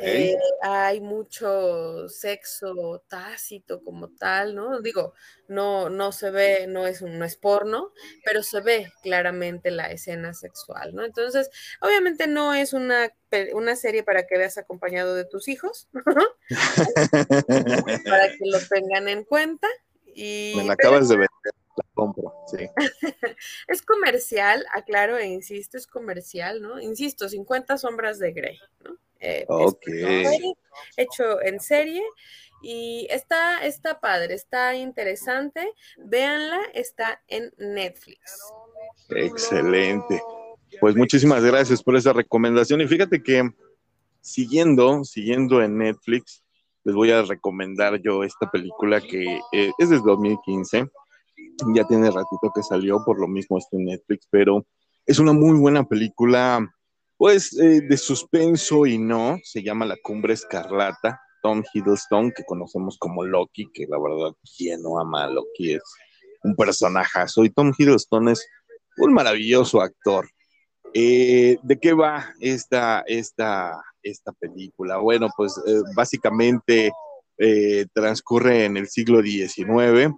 Eh, hay mucho sexo tácito como tal, ¿no? Digo, no, no se ve, no es, un, no es porno, pero se ve claramente la escena sexual, ¿no? Entonces, obviamente no es una, una serie para que veas acompañado de tus hijos, para que lo tengan en cuenta. Y, Me la acabas de vender, la compro, sí. es comercial, aclaro e insisto, es comercial, ¿no? Insisto, 50 sombras de Grey, ¿no? Eh, hecho en serie y está, está padre, está interesante. Véanla, está en Netflix. Excelente. Pues muchísimas gracias por esa recomendación. Y fíjate que siguiendo, siguiendo en Netflix, les voy a recomendar yo esta película que eh, es desde 2015. Ya tiene ratito que salió, por lo mismo está en Netflix, pero es una muy buena película pues eh, de suspenso y no, se llama La Cumbre Escarlata, Tom Hiddleston, que conocemos como Loki, que la verdad, ¿quién no ama a Loki? Es un personajazo, y Tom Hiddleston es un maravilloso actor. Eh, ¿De qué va esta, esta, esta película? Bueno, pues eh, básicamente transcurre en el siglo XIX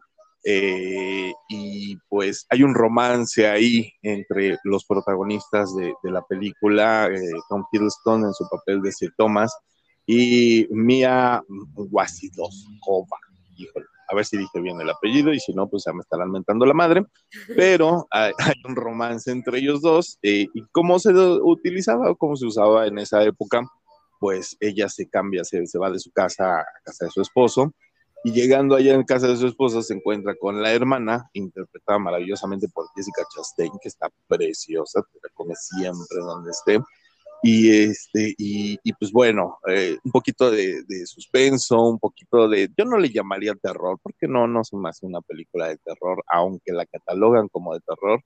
eh, y pues hay un romance ahí entre los protagonistas de, la película, eh, Tom Hiddleston en su papel de Sir Thomas y Mia Wasidowska, híjole, a ver si dije bien el apellido y si no, pues ya me estarán mentando la madre, pero hay, un romance entre ellos dos eh, y cómo se utilizaba o cómo se usaba en esa época, pues ella se cambia, se va de su casa a casa de su esposo y llegando allá en casa de su esposa se encuentra con la hermana, interpretada maravillosamente por Jessica Chastain, que está preciosa, te la come siempre donde esté. Y, este, y, pues bueno, eh, un poquito de, suspenso, un poquito de, yo no le llamaría terror, porque no, no es más una película de terror, aunque la catalogan como de terror.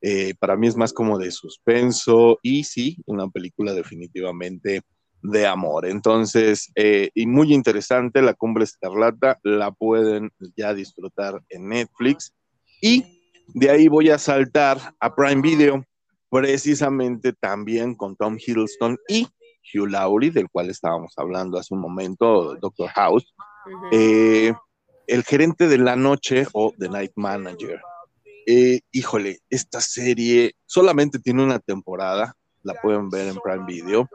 Eh, para mí es más como de suspenso y sí, una película definitivamente de amor. Entonces, eh, y muy interesante, La Cumbre Escarlata, la pueden ya disfrutar en Netflix. Y de ahí voy a saltar a Prime Video, precisamente también con Tom Hiddleston y Hugh Laurie, del cual estábamos hablando hace un momento, Doctor House, eh, el gerente de la noche o The Night Manager. Eh, híjole, esta serie solamente tiene una temporada, la pueden ver en Prime Video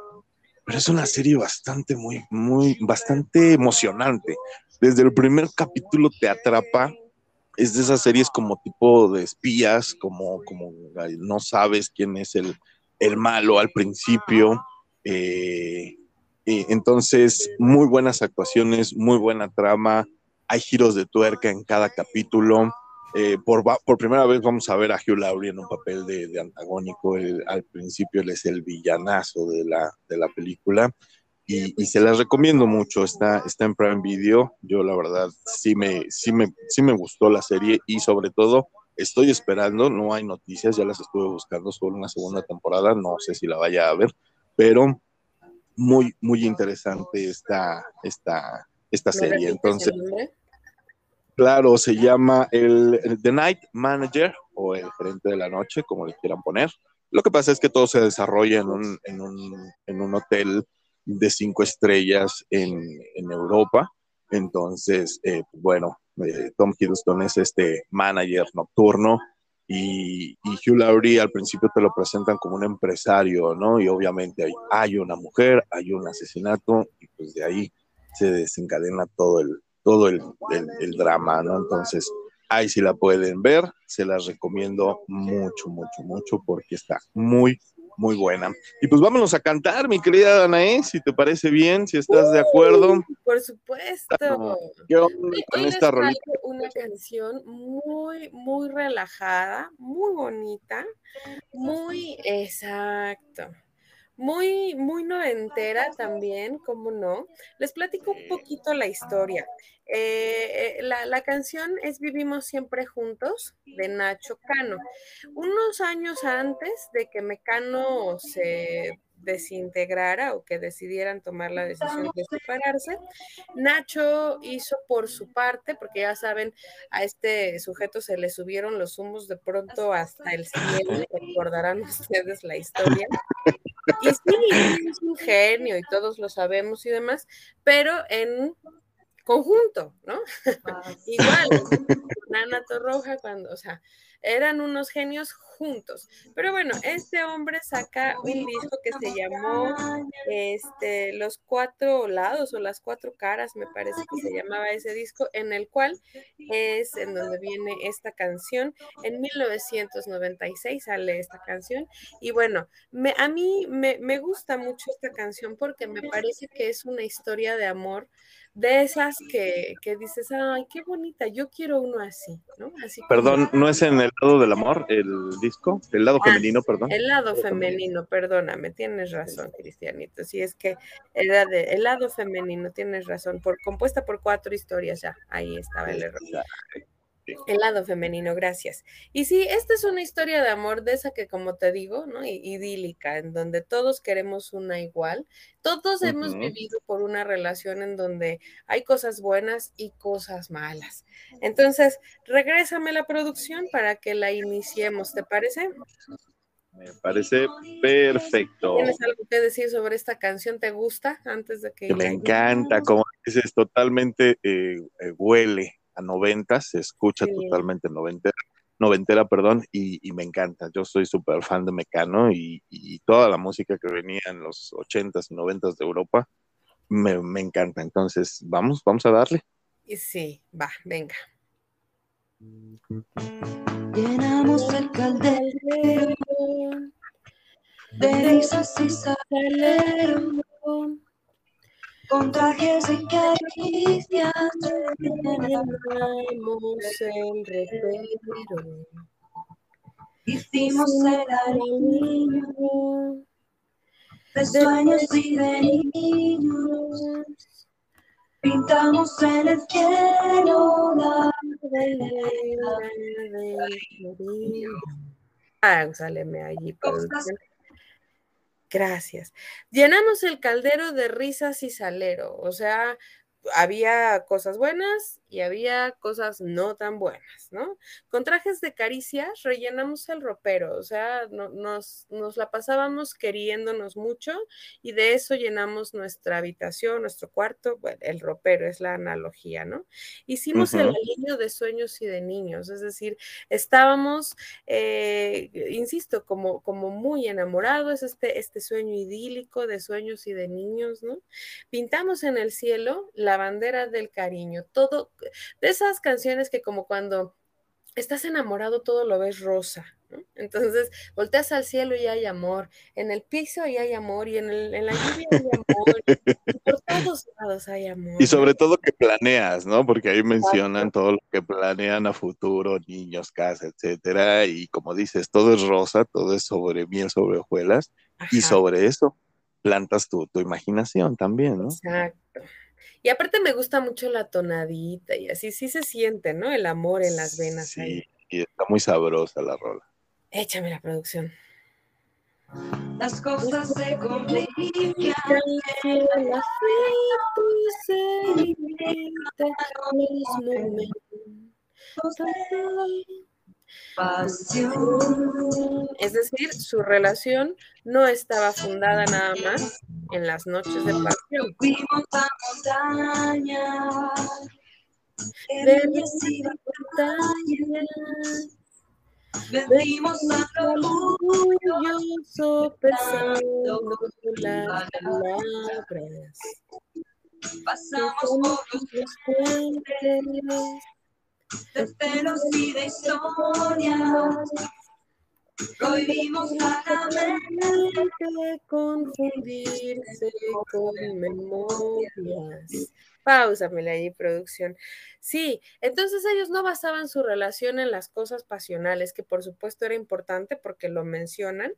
pero es una serie bastante, muy, muy, bastante emocionante. Desde el primer capítulo te atrapa. Es de esas series como tipo de espías, como, como no sabes quién es el, el malo al principio. Eh, entonces, muy buenas actuaciones, muy buena trama. Hay giros de tuerca en cada capítulo. Eh, por, por, primera vez vamos a ver a Hugh Laurie en un papel de, antagónico. al principio él es el villanazo de la, de la película y, se las recomiendo mucho. Está, está en Prime Video. Yo la verdad sí me, sí, me, sí me gustó la serie y sobre todo estoy esperando, no hay noticias, ya las estuve buscando sobre una segunda temporada, no sé si la vaya a ver, pero muy, muy interesante esta, esta, esta serie. Entonces... Claro, se llama el, The Night Manager o el gerente de la noche, como le quieran poner. Lo que pasa es que todo se desarrolla en un, en un, en un hotel de cinco estrellas en, Europa. Entonces, eh, bueno, eh, Tom Hiddleston es este manager nocturno y, y, Hugh Laurie al principio te lo presentan como un empresario, ¿no? Y obviamente hay una mujer, hay un asesinato y pues de ahí se desencadena todo el, todo el, drama, ¿no? Entonces, ahí sí la pueden ver, se las recomiendo mucho, mucho, mucho, porque está muy, muy buena. Y pues vámonos a cantar, mi querida Danae, si te parece bien, si estás de acuerdo. Por supuesto. Yo con esta rolita. Una canción muy, muy relajada, muy bonita, muy exacto muy, muy noventera también, ¿cómo no? Les platico un poquito la historia. Eh, eh, la, canción es Vivimos siempre juntos de Nacho Cano. Unos años antes de que Mecano se desintegrara o que decidieran tomar la decisión de separarse. Nacho hizo por su parte, porque ya saben, a este sujeto se le subieron los humos de pronto hasta el cielo, recordarán ustedes la historia. Y sí, es un genio y todos lo sabemos y demás, pero en conjunto, ¿no? Igual, Nana Torroja, cuando, o sea, eran unos genios juntos. Pero bueno, este hombre saca un disco que se llamó este, Los Cuatro Lados o Las Cuatro Caras, me parece que se llamaba ese disco, en el cual es en donde viene esta canción. En 1996 sale esta canción. Y bueno, me, a mí me, me gusta mucho esta canción porque me parece que es una historia de amor de esas que, que, dices, ay, qué bonita, yo quiero uno así, ¿no? Así Perdón, ¿no es en el lado del amor el disco? El lado ah, femenino, perdón. El lado femenino, perdóname, tienes razón, Cristianito. Sí, es que era de, el lado femenino, tienes razón, por, compuesta por cuatro historias ya, ahí estaba el error. El lado femenino, gracias. Y sí, esta es una historia de amor de esa que, como te digo, ¿no? Idílica, en donde todos queremos una igual. Todos hemos vivido por una relación en donde hay cosas buenas y cosas malas. Entonces, regrésame la producción para que la iniciemos, ¿te parece? Me parece perfecto. ¿Tienes algo que decir sobre esta canción? ¿Te gusta antes de que... Me encanta, como dices, totalmente eh, eh, huele a 90, se escucha totalmente noventera, noventera, perdón, y, me encanta. Yo soy súper fan de Mecano y, toda la música que venía en los 80s y 90s de Europa me, me encanta. Entonces, vamos, vamos a darle. Sí, va, venga. Llenamos el caldero de risas y con trajes y caricias llenamos el repero. Hicimos el anillo de sueños y de niños. Pintamos en el cielo la Ah, sáleme allí. Por Gracias. Llenamos el caldero de risas y salero, o sea, había cosas buenas y había cosas no tan buenas, ¿no? Con trajes de caricias rellenamos el ropero, o sea, nos, nos, la pasábamos queriéndonos mucho y de eso llenamos nuestra habitación, nuestro cuarto, bueno, el ropero es la analogía, ¿no? Hicimos el aliño de sueños y de niños, es decir, estábamos, eh, insisto, como, como muy enamorados, este, este sueño idílico de sueños y de niños, ¿no? Pintamos en el cielo la bandera del cariño, todo, de esas canciones que como cuando estás enamorado todo lo ves rosa, Entonces volteas al cielo y hay amor, en el piso y hay amor, y en, en la lluvia hay amor, por todos lados hay amor. Y sobre todo que planeas, ¿no? Porque ahí mencionan todo lo que planean a futuro, niños, casa, etcétera, y como dices, todo es rosa, todo es sobre miel, sobre hojuelas, y sobre eso plantas tu, tu imaginación también, ¿no? Exacto. Y aparte me gusta mucho la tonadita y así sí se siente, ¿no? El amor en las venas. Sí, y está muy sabrosa la rola. Échame la producción. Las cosas se complican. La se es decir, su relación no estaba fundada nada más en las noches de pasión. Vendimos a orgulloso pensando las palabras. Pasamos por los puentes de celos y de historias. Prohibimos la mente confundirse con memorias. Páusamela ahí, producción. Sí, entonces ellos no basaban su relación en las cosas pasionales, que por supuesto era importante porque lo mencionan,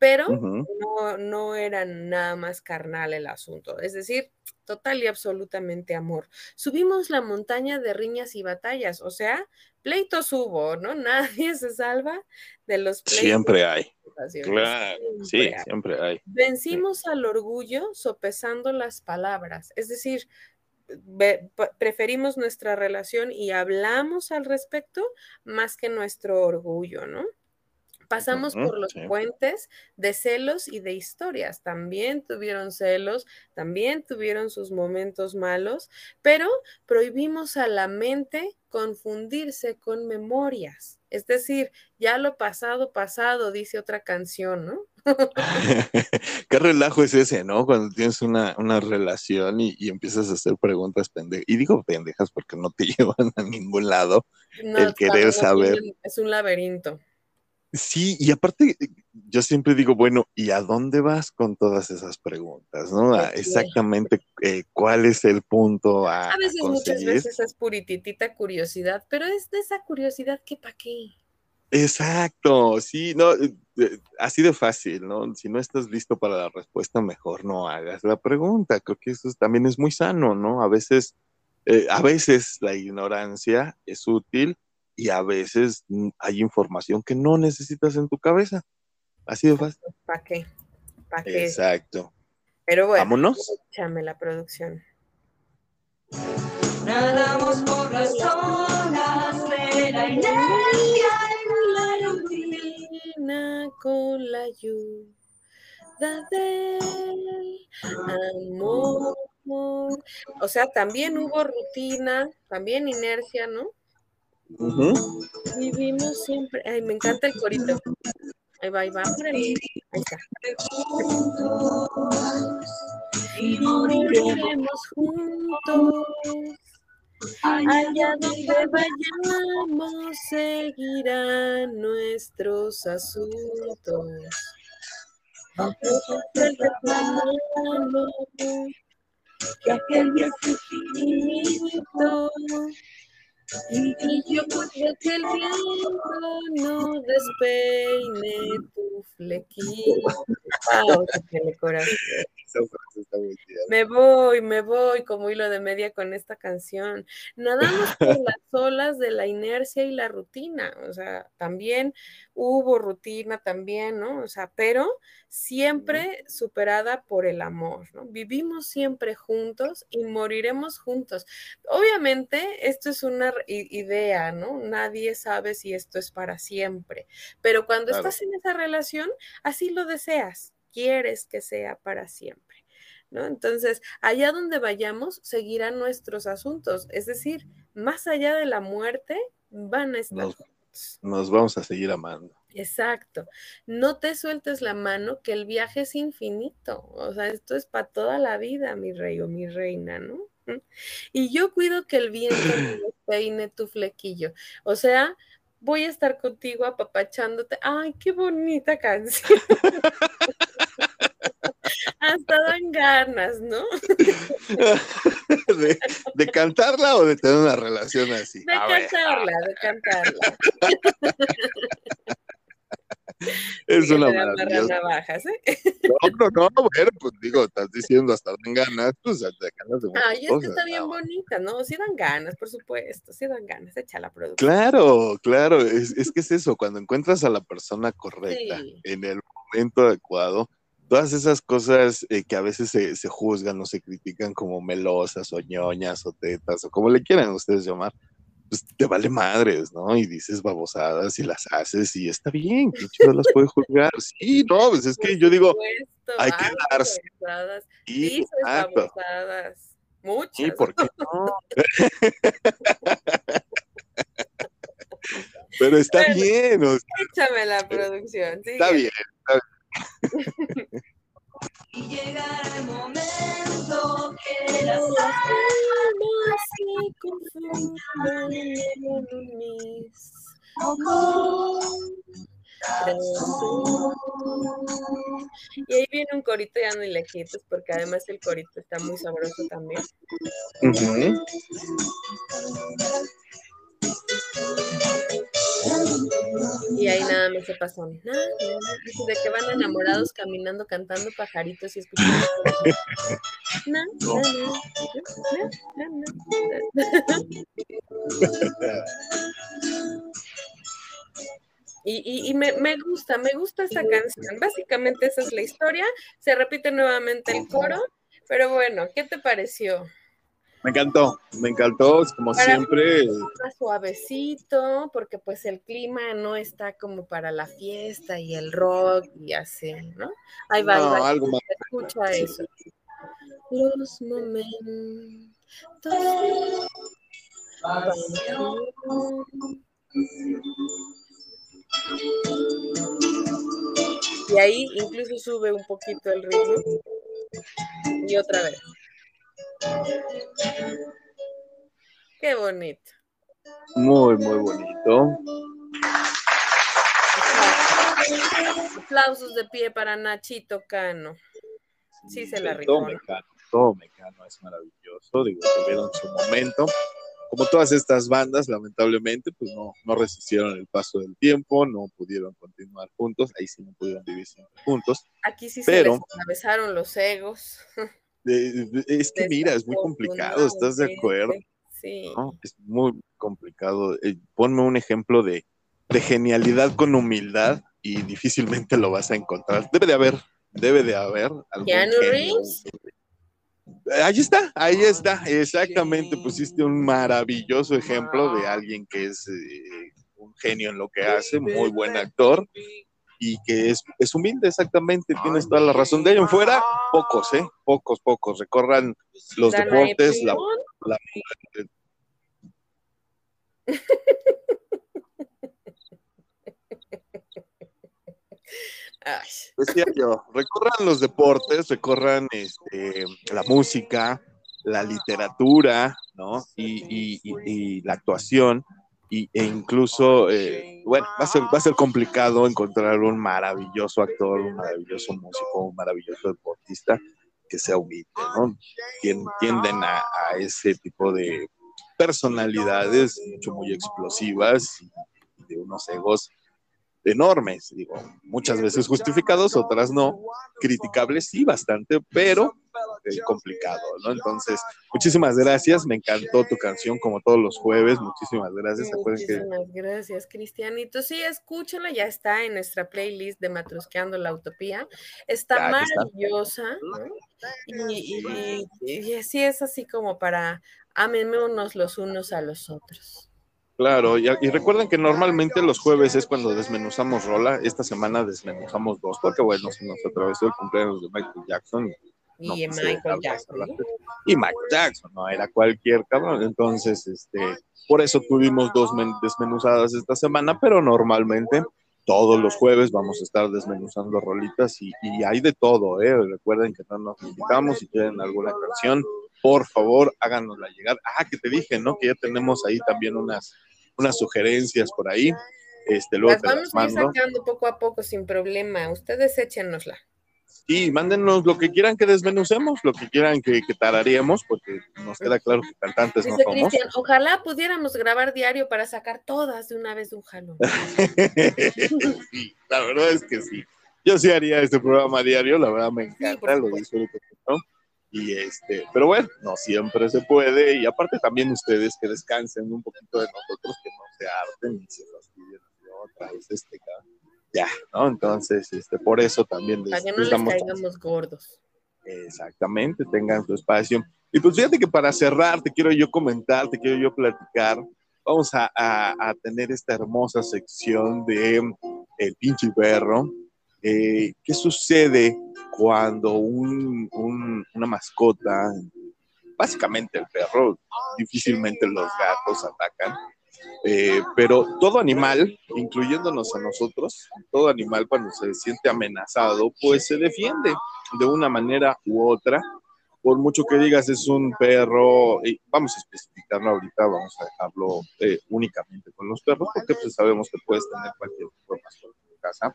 pero no, no eran nada más carnal el asunto. Es decir, total y absolutamente amor. Subimos la montaña de riñas y batallas, o sea, pleitos hubo, ¿no? Nadie se salva de los pleitos. Siempre hay. Claro, sí, siempre hay. Vencimos al orgullo sopesando las palabras, es decir, preferimos nuestra relación y hablamos al respecto más que nuestro orgullo, ¿no? Pasamos por los puentes de celos y de historias. También tuvieron celos, también tuvieron sus momentos malos, pero prohibimos a la mente confundirse con memorias. Es decir, ya lo pasado, pasado, dice otra canción, ¿no? Qué relajo es ese, ¿no? Cuando tienes una, relación y, empiezas a hacer preguntas pendejas. Y digo pendejas porque no te llevan a ningún lado el querer saber. Es un laberinto. Sí, y aparte, yo siempre digo, bueno, ¿y a dónde vas con todas esas preguntas? ¿No? exactamente eh, cuál es el punto a. A veces, muchas veces es purititita curiosidad, pero es de esa curiosidad que para qué. Exacto, sí, no, eh, eh, así de fácil, ¿no? Si no estás listo para la respuesta, mejor no hagas la pregunta. Creo que eso también es muy sano, ¿no? A veces, a veces la ignorancia es útil y a veces mm, hay información que no necesitas en tu cabeza. Así de fácil. ¿Para qué? ¿Para qué? Exacto. Pero bueno, vámonos. Échame la producción. Nadamos por las olas de la inercia y la con la ayuda del amor. O sea, también hubo rutina, también inercia, ¿no? Vivimos siempre. Ay, me encanta el corito. Ahí va, ahí va. Ahí está. Y moriremos juntos. Allá donde vayamos seguirán nuestros asuntos. Que aquel día infinito y yo puedo que el viento no despeine tu flequillo. corazón. Me voy, me voy como hilo de media con esta canción. Nadamos por las olas de la inercia y la rutina. O sea, también hubo rutina también, ¿no? O sea, pero siempre superada por el amor, ¿no? Vivimos siempre juntos y moriremos juntos. Obviamente, esto es una idea, ¿no? Nadie sabe si esto es para siempre, pero cuando estás en esa relación, así lo deseas quieres que sea para siempre. ¿No? Entonces, allá donde vayamos, seguirán nuestros asuntos. Es decir, más allá de la muerte, van a estar Nos vamos a seguir amando. Exacto. No te sueltes la mano, que el viaje es infinito. O sea, esto es para toda la vida, mi rey o mi reina, ¿no? Y yo cuido que el viento peine tu flequillo. O sea, voy a estar contigo apapachándote. Ay, qué bonita canción. Hasta dan ganas, ¿no? ¿De, cantarla o de tener una relación así? De cantarla, de cantarla. Es una maravilla. ¿eh? No, no, no, bueno, pues digo, estás diciendo hasta dan ganas, pues te ganas de Ay, es que está bien bonita, ¿no? Sí dan ganas, por supuesto, sí dan ganas, echa la producción. Claro, claro, es, es que es eso, cuando encuentras a la persona correcta en el momento adecuado, todas esas cosas eh, que a veces se, se, juzgan o se critican como melosas o ñoñas o tetas o como le quieran ustedes llamar, pues te vale madres, ¿no? Y dices babosadas y las haces y está bien, que chido las puede juzgar. Sí, no, pues es que yo digo, hay que darse. Sí, babosadas. Muchas. ¿Y por qué no? Pero está bien. O Échame la producción. Está bien, está bien. Y llegará el momento que las almas se confundan en mis y ahí viene un corito ya no lejitos, porque además el corito está muy sabroso también. Y ahí nada más se pasó. Nada, de que van enamorados caminando, cantando pajaritos y escuchando. Y, y, me, me, gusta, me gusta esta canción. Básicamente esa es la historia. Se repite nuevamente el coro, pero bueno, ¿qué te pareció? Me encantó, me encantó, como siempre. Suavecito, porque pues el clima no está como para la fiesta y el rock y así, ¿no? Ahí va, no, algo más. Escucha eso. Los momentos. Y ahí incluso sube un poquito el ritmo. Y otra vez. Qué bonito. Muy, muy bonito. Aplausos de pie para Nachito Cano. Sí, se la rifó. Todo Mecano, es maravilloso. Digo, tuvieron su momento. Como todas estas bandas, lamentablemente, pues no, no resistieron el paso del tiempo, no pudieron continuar juntos. Ahí sí no pudieron vivir juntos. Aquí sí se les atravesaron los egos. es que mira, es muy complicado, ¿estás de acuerdo? Sí. Es muy complicado. Eh, ponme un ejemplo de, genialidad con humildad y difícilmente lo vas a encontrar. Debe de haber, debe de haber. Keanu Reeves. Ahí está, ahí está, exactamente. Pusiste un maravilloso ejemplo de alguien que es eh, un genio en lo que hace, muy buen actor y que es, es humilde, exactamente, tienes toda la razón. De ahí en fuera, pocos, ¿eh? Pocos, pocos. Recorran los deportes, la, Decía yo, recorran los deportes, recorran este, la música, la literatura, ¿no? Y, y la actuación, y, e incluso, eh, bueno, va a, ser, va a ser complicado encontrar un maravilloso actor, un maravilloso músico, un maravilloso deportista que sea humilde, ¿no? Tienden a, a ese tipo de personalidades mucho, muy explosivas y de unos egos enormes, digo, muchas veces justificados, otras no, criticables sí, bastante, pero eh, complicado, ¿no? Entonces, muchísimas gracias, me encantó tu canción como todos los jueves, muchísimas gracias. Muchísimas gracias, Cristianito. Sí, escúchala, ya está en nuestra playlist de Matrusqueando la Utopía, está maravillosa, y, y, y, así es así como para amémonos los unos a los otros. Claro, y, recuerden que normalmente los jueves es cuando desmenuzamos rola. Esta semana desmenuzamos dos, porque bueno, se nos atravesó el cumpleaños de Michael Jackson. Y, Michael Jackson. Y Michael Jackson, no era cualquier cabrón. Entonces, este, por eso tuvimos dos desmenuzadas esta semana, pero normalmente todos los jueves vamos a estar desmenuzando rolitas y, hay de todo, ¿eh? Recuerden que no nos invitamos, si quieren alguna canción, por favor, háganosla llegar. Ah, que te dije, ¿no? Que ya tenemos ahí también unas unas sugerencias por ahí. Este, luego las vamos a ir sacando poco a poco sin problema. Ustedes échenosla. Sí, mándenos lo que quieran que desmenucemos, lo que quieran que, que tararíamos, porque nos queda claro que cantantes no somos. ojalá pudiéramos grabar diario para sacar todas de una vez de un jalón. sí, la verdad es que sí. Yo sí haría este programa diario, la verdad me encanta, lo disfruto. ¿no? Y este, pero bueno, no siempre se puede. Y aparte también ustedes que descansen un poquito de nosotros, que no se harten y se fastidien otra vez este ya, ¿no? Entonces, este, por eso también les, Para que no les, caigamos gordos. Exactamente, tengan su espacio. Y pues fíjate que para cerrar, te quiero yo comentar, te quiero yo platicar. Vamos a, a, a tener esta hermosa sección de El pinche perro. Eh, ¿Qué sucede cuando una mascota, básicamente el perro, difícilmente los gatos atacan, eh, pero todo animal, incluyéndonos a nosotros, todo animal cuando se siente amenazado, pues se defiende de una manera u otra. Por mucho que digas es un perro, y vamos a especificarlo ahorita, vamos a dejarlo eh, únicamente con los perros, porque pues sabemos que puedes tener cualquier tipo de en tu casa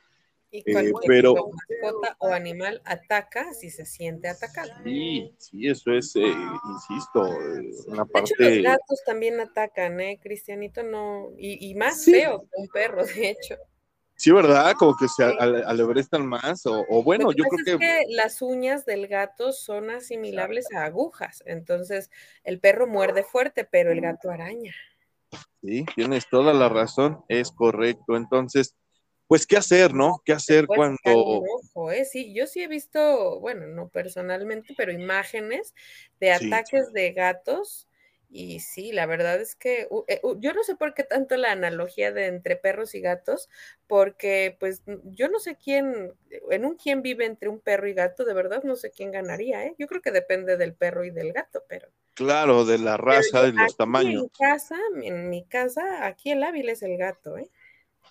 y eh, pero mascota o animal ataca si se siente atacado. Sí, sí, eso es, eh, insisto, eh, una parte. De hecho, los gatos también atacan, ¿eh? Cristianito no, y, más feo que un perro, de hecho. Sí, ¿verdad? Como que se alebrestan más, o, bueno, yo creo que... que... las uñas del gato son asimilables a agujas, entonces el perro muerde fuerte, pero el gato araña. Sí, tienes toda la razón, es correcto. Entonces, pues qué hacer, ¿no? ¿Qué hacer cuando... Ojo, ¿eh? Sí, yo sí he visto, bueno, no personalmente, pero imágenes de ataques de gatos. Y sí, la verdad es que eh, yo no sé por qué tanto la analogía de entre perros y gatos, porque pues yo no sé quién, en un quién vive entre un perro y gato, de verdad no sé quién ganaría, ¿eh? Yo creo que depende del perro y del gato, pero... Claro, de la raza, de los tamaños. En casa, en mi casa, aquí el hábil es el gato, ¿eh?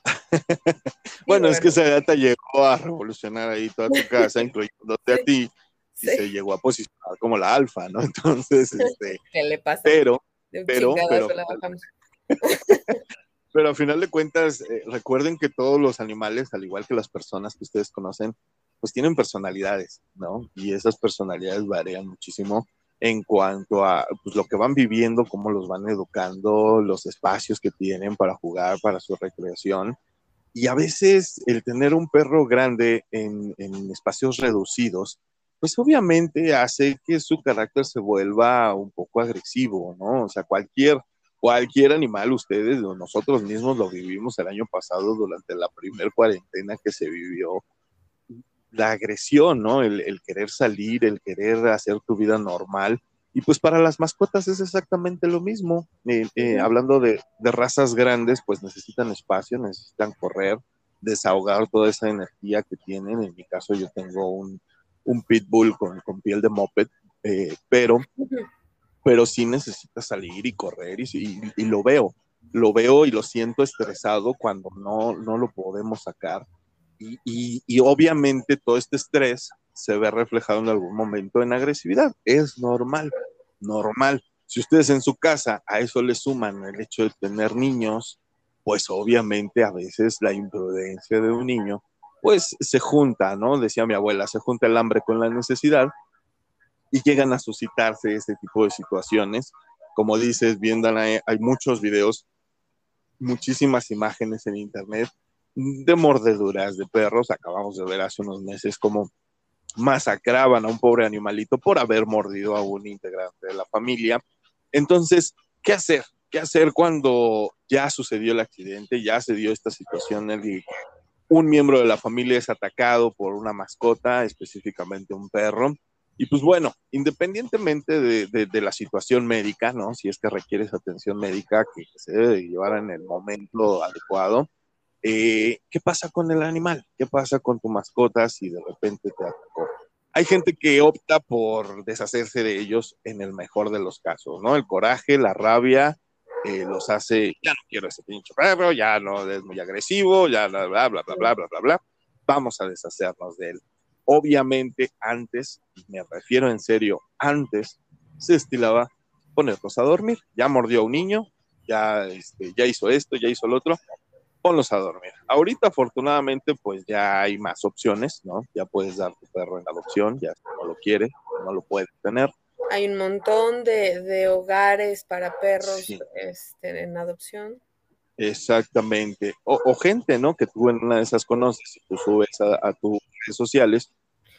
bueno, es que esa gata llegó a revolucionar ahí toda tu casa, incluyéndote a ti, y se llegó a posicionar como la alfa, ¿no? Entonces, este, ¿qué le pasa? Pero, pero, pero, pero a final de cuentas, eh, recuerden que todos los animales, al igual que las personas que ustedes conocen, pues tienen personalidades, ¿no? Y esas personalidades varían muchísimo en cuanto a pues, lo que van viviendo, cómo los van educando, los espacios que tienen para jugar, para su recreación. Y a veces el tener un perro grande en, espacios reducidos, pues obviamente hace que su carácter se vuelva un poco agresivo, ¿no? O sea, cualquier, cualquier animal, ustedes o nosotros mismos lo vivimos el año pasado durante la primer cuarentena que se vivió la agresión, ¿no? El, querer salir, el querer hacer tu vida normal. Y pues para las mascotas es exactamente lo mismo. Eh, eh, hablando de, razas grandes, pues necesitan espacio, necesitan correr, desahogar toda esa energía que tienen. En mi caso yo tengo un, pitbull con, piel de moped, eh, pero, pero sí necesita salir y correr y, y, lo veo. Lo veo y lo siento estresado cuando no, no lo podemos sacar y, obviamente todo este estrés se ve reflejado en algún momento en agresividad. Es normal, normal. Si ustedes en su casa a eso le suman el hecho de tener niños, pues obviamente a veces la imprudencia de un niño, pues se junta, ¿no? Decía mi abuela, se junta el hambre con la necesidad y llegan a suscitarse este tipo de situaciones. Como dices, viendo hay muchos videos, muchísimas imágenes en internet de mordeduras de perros. Acabamos de ver hace unos meses cómo masacraban a un pobre animalito por haber mordido a un integrante de la familia. Entonces, ¿qué hacer? ¿Qué hacer cuando ya sucedió el accidente, ya se dio esta situación y un miembro de la familia es atacado por una mascota, específicamente un perro? Y pues bueno, independientemente de, la situación médica, ¿no? Si es que requieres atención médica que se debe llevar en el momento adecuado, eh, ¿qué pasa con el animal? ¿Qué pasa con tu mascota si de repente te atacó? Hay gente que opta por deshacerse de ellos en el mejor de los casos, ¿no? El coraje, la rabia, eh, los hace, ya no quiero ese pinche perro, ya no es muy agresivo, ya bla, bla, bla, bla, bla, bla, bla, bla. Vamos a deshacernos de él. Obviamente antes, me refiero en serio, antes se estilaba ponerlos a dormir. Ya mordió a un niño, ya, este, ya hizo esto, ya hizo lo otro ponlos a dormir. Ahorita, afortunadamente, pues ya hay más opciones, ¿no? Ya puedes dar tu perro en adopción, ya si no lo quiere, no lo puede tener. Hay un montón de, hogares para perros este, en adopción. Exactamente. O, gente, ¿no? Que tú en una de esas conoces y tú subes a, a tus redes sociales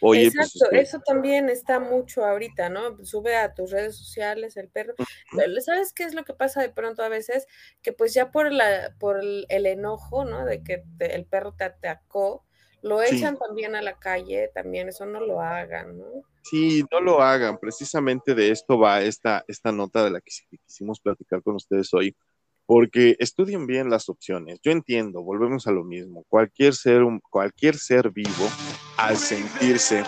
Oye, pues, Exacto, eso también está mucho ahorita, ¿no? Sube a tus redes sociales el perro. ¿Sabes qué es lo que pasa de pronto a veces? Que pues ya por, la, por el, enojo, ¿no? De que el perro te atacó, lo echan también a la calle, también eso no lo hagan, ¿no? Sí, no lo hagan. Precisamente de esto va esta, esta nota de la que quisimos platicar con ustedes hoy porque estudien bien las opciones. Yo entiendo, volvemos a lo mismo. Cualquier ser, cualquier ser vivo, al sentirse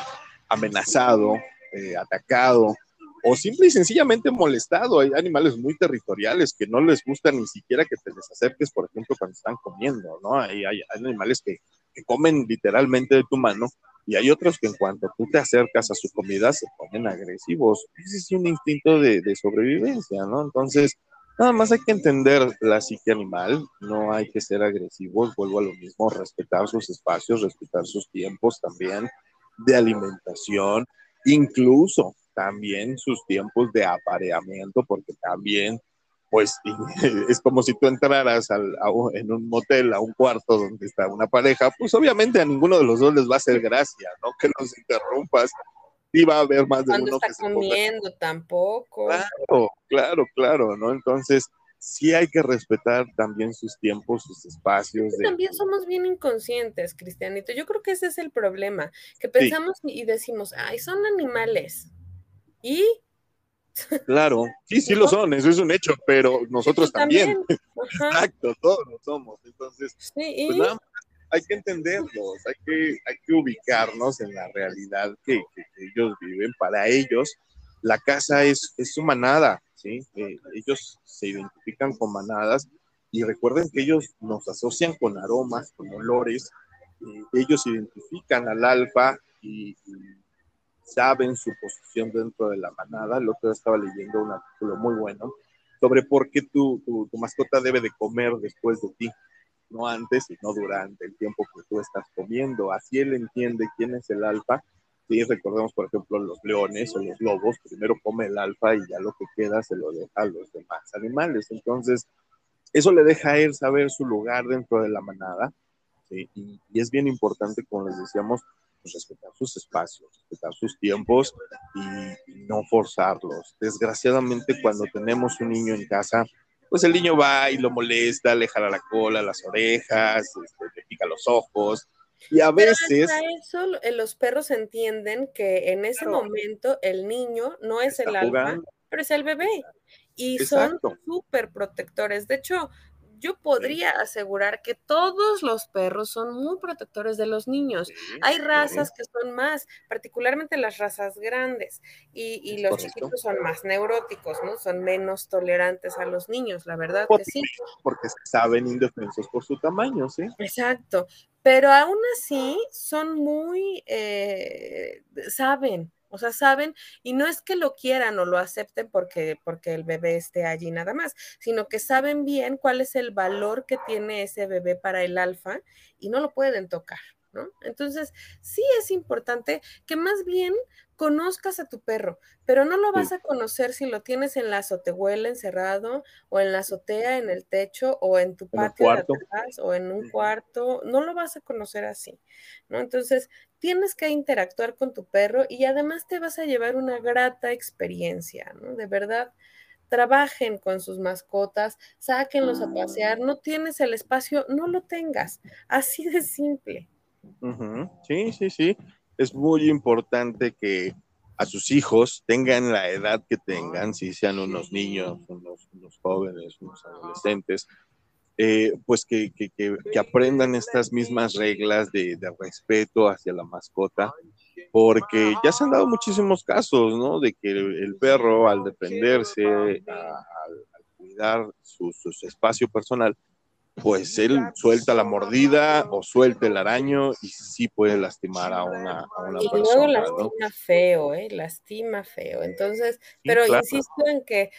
amenazado, eh, atacado o simple y sencillamente molestado, hay animales muy territoriales que no les gusta ni siquiera que te les acerques, por ejemplo, cuando están comiendo, ¿no? Hay, hay, animales que, comen literalmente de tu mano y hay otros que en cuanto tú te acercas a su comida se ponen agresivos. Ese es un instinto de, de sobrevivencia, ¿no? Entonces, Nada más hay que entender la psique animal, no hay que ser agresivos, vuelvo a lo mismo, respetar sus espacios, respetar sus tiempos también de alimentación, incluso también sus tiempos de apareamiento, porque también, pues, es como si tú entraras al, en un motel, a un cuarto donde está una pareja, pues obviamente a ninguno de los dos les va a hacer gracia, ¿no? Que los interrumpas sí va a haber más de uno está comiendo tampoco. Claro, claro, claro, ¿no? Entonces, sí hay que respetar también sus tiempos, sus espacios. También somos bien inconscientes, Cristianito. Yo creo que ese es el problema, que pensamos y decimos, ay, son animales. ¿Y? Claro, sí, sí lo son, eso es un hecho, pero nosotros también. Exacto, todos lo somos. Entonces, pues nada hay que entenderlos, hay que, hay que ubicarnos en la realidad que, ellos viven. Para ellos, la casa es, es su manada, ¿sí? Eh, ellos se identifican con manadas y recuerden que ellos nos asocian con aromas, con olores. Eh, ellos identifican al alfa y, saben su posición dentro de la manada. El otro día estaba leyendo un artículo muy bueno sobre por qué tu, tu, tu mascota debe de comer después de ti no antes y no durante el tiempo que tú estás comiendo. Así él entiende quién es el alfa. Si recordemos, por ejemplo, los leones o los lobos, primero come el alfa y ya lo que queda se lo deja a los demás animales. Entonces, eso le deja a él saber su lugar dentro de la manada. Y, es bien importante, como les decíamos, pues, respetar sus espacios, respetar sus tiempos y no forzarlos. Desgraciadamente, cuando tenemos un niño en casa, pues el niño va y lo molesta, le jala la cola, las orejas, este, le pica los ojos. Y a veces... eso eh, los perros entienden que en ese momento el niño no es el alma, pero es el bebé. Y son súper protectores. De hecho, yo podría asegurar que todos los perros son muy protectores de los niños. Hay razas que son más, particularmente las razas grandes, y, los chiquitos son más neuróticos, ¿no? Son menos tolerantes a los niños, la verdad que sí. Porque saben indefensos por su tamaño, ¿sí? Exacto. Pero aún así son muy, eh, saben, o sea, saben, y no es que lo quieran o lo acepten porque, porque el bebé esté allí nada más, sino que saben bien cuál es el valor que tiene ese bebé para el alfa y no lo pueden tocar. ¿No? Entonces, sí es importante que más bien conozcas a tu perro, pero no lo vas a conocer si lo tienes en la azotehuela encerrado o en la azotea, en el techo o en tu patio de atrás o en un cuarto, no lo vas a conocer así, ¿no? Entonces, tienes que interactuar con tu perro y además te vas a llevar una grata experiencia, ¿no? De verdad, trabajen con sus mascotas, sáquenlos a pasear, no tienes el espacio, no lo tengas, así de simple. Sí, sí, sí es muy importante que a sus hijos tengan la edad que tengan, si sean unos niños, unos, jóvenes, unos adolescentes, eh, pues que, aprendan estas mismas reglas de, respeto hacia la mascota, porque ya se han dado muchísimos casos, ¿no? De que el, perro al defenderse, al, cuidar su, su, espacio personal, pues él suelta la mordida o suelta el araño y sí puede lastimar a una, a una y luego lastima feo, ¿eh? Lastima feo. Entonces, pero insisto en que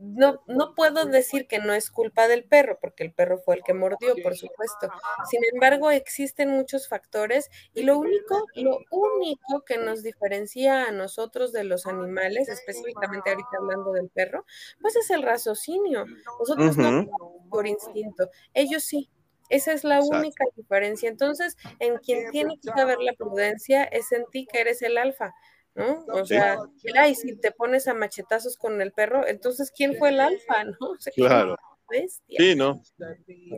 no, no puedo decir que no es culpa del perro, porque el perro fue el que mordió, por supuesto. Sin embargo, existen muchos factores y lo único, lo único que nos diferencia a nosotros de los animales, específicamente ahorita hablando del perro, pues es el raciocinio. Nosotros no por instinto, ellos sí. Esa es la única diferencia. Entonces, en quien tiene que saber la prudencia es en ti que eres el alfa. ¿No? O sea, y si te pones a machetazos con el perro, entonces, ¿quién fue el alfa, no? claro. Sí, ¿no?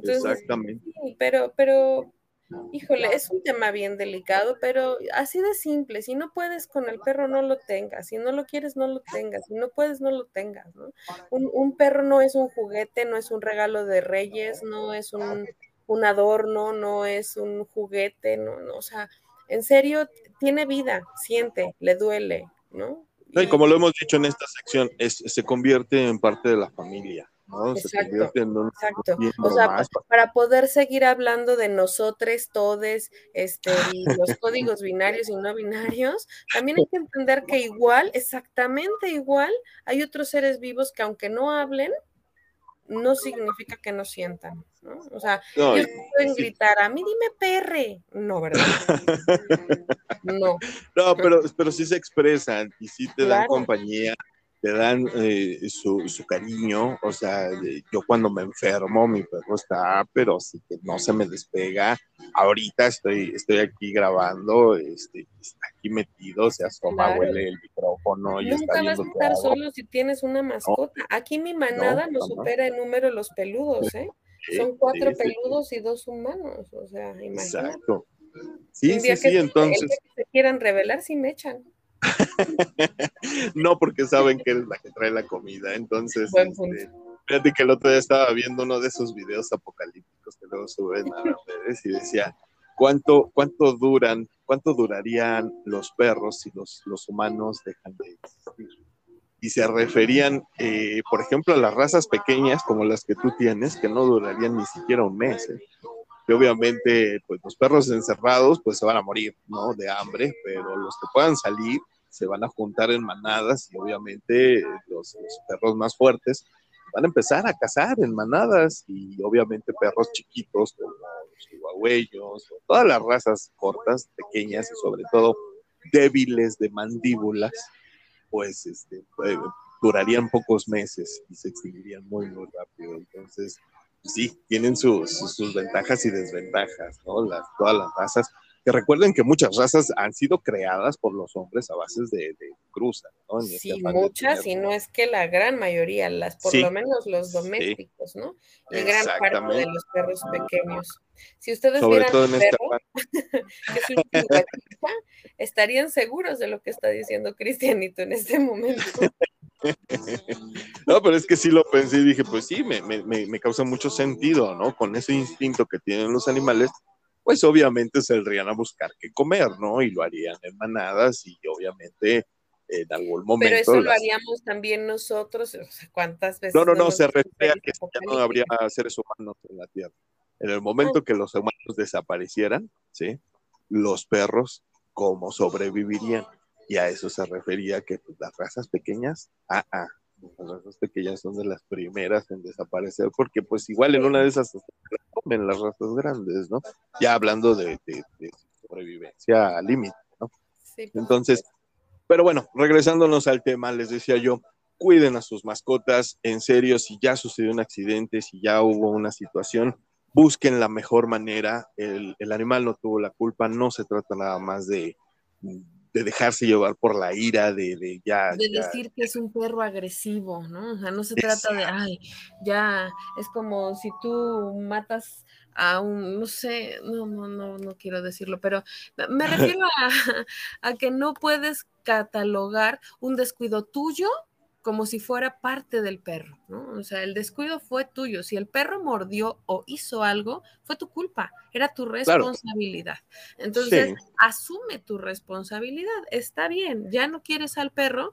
Exactamente. pero, pero, híjole, es un tema bien delicado, pero así de simple, si no puedes con el perro, no lo tengas, si no lo quieres, no lo tengas, si no puedes, no lo tengas, ¿no? Un, un perro no es un juguete, no es un regalo de reyes, no es un, un adorno, no es un juguete, no, no o sea, en serio, tiene vida, siente, le duele, ¿no? y como lo hemos dicho en esta sección, es, se convierte en parte de la familia. ¿no? Exacto, se convierte en un, exacto. O sea, para poder seguir hablando de nosotros, todes, este, y los códigos binarios y no binarios, también hay que entender que igual, exactamente igual, hay otros seres vivos que aunque no hablen, no significa que no sientan, ¿no? O sea, ellos pueden gritar, a mí dime perre, no, ¿verdad? no. No, pero, pero sí se expresan y sí te dan compañía, te dan eh, su, su, cariño, o sea, yo cuando me enfermo, mi perro está, pero sí que no se me despega, ahorita estoy, estoy aquí grabando, este, está aquí metido, se asoma, huele el micrófono y Nunca vas a estar solo si tienes una mascota. Aquí mi manada no, supera en número los peludos, ¿eh? Son cuatro peludos y dos humanos, o sea, imagínate. Exacto. Sí, sí, sí, entonces. que se quieran revelar, sí me echan. no, porque saben que eres la que trae la comida, entonces. Este, fíjate que el otro día estaba viendo uno de esos videos apocalípticos que luego suben a redes y decía, ¿cuánto, cuánto duran, cuánto durarían los perros si los, los humanos dejan de existir? y se referían, eh, por ejemplo, a las razas pequeñas como las que tú tienes, que no durarían ni siquiera un mes. ¿eh? Que obviamente, pues los perros encerrados, pues se van a morir, ¿no? De hambre, pero los que puedan salir se van a juntar en manadas y obviamente los, perros más fuertes van a empezar a cazar en manadas y obviamente perros chiquitos como los chihuahueños, todas las razas cortas, pequeñas y sobre todo débiles de mandíbulas, pues este, eh, durarían pocos meses y se extinguirían muy, muy rápido. Entonces, sí, tienen sus, sus, ventajas y desventajas, ¿no? Las, todas las razas. Que recuerden que muchas razas han sido creadas por los hombres a bases de, de cruza, ¿no? Sí, muchas, y no es que la gran mayoría, las por lo menos los domésticos, ¿no? Y gran parte de los perros pequeños. Si ustedes vieran un este perro, que es un estarían seguros de lo que está diciendo Cristianito en este momento. No, pero es que sí lo pensé y dije, pues sí, me, me, me, causa mucho sentido, ¿no? Con ese instinto que tienen los animales, pues obviamente saldrían a buscar qué comer, ¿no? Y lo harían en manadas y obviamente en algún momento. Pero eso lo haríamos también nosotros, ¿cuántas veces? No, no, no, se refiere a que ya no habría seres humanos en la Tierra. En el momento que los humanos desaparecieran, ¿sí? Los perros, ¿cómo sobrevivirían? Y a eso se refería que pues, las razas pequeñas, ah, ah, las razas pequeñas son de las primeras en desaparecer, porque pues igual en una de esas comen las razas grandes, ¿no? Ya hablando de, sobrevivencia al límite, ¿no? Sí, Entonces, pero bueno, regresándonos al tema, les decía yo, cuiden a sus mascotas, en serio, si ya sucedió un accidente, si ya hubo una situación, busquen la mejor manera, el, animal no tuvo la culpa, no se trata nada más de, dejarse llevar por la ira, de, ya... De decir que es un perro agresivo, ¿no? O sea, no se trata de, ay, ya, es como si tú matas a un, no sé, no, no, no, no quiero decirlo, pero me refiero a, a que no puedes catalogar un descuido tuyo como si fuera parte del perro, ¿no? O sea, el descuido fue tuyo. Si el perro mordió o hizo algo, fue tu culpa, era tu responsabilidad. Entonces, asume tu responsabilidad. Está bien, ya no quieres al perro,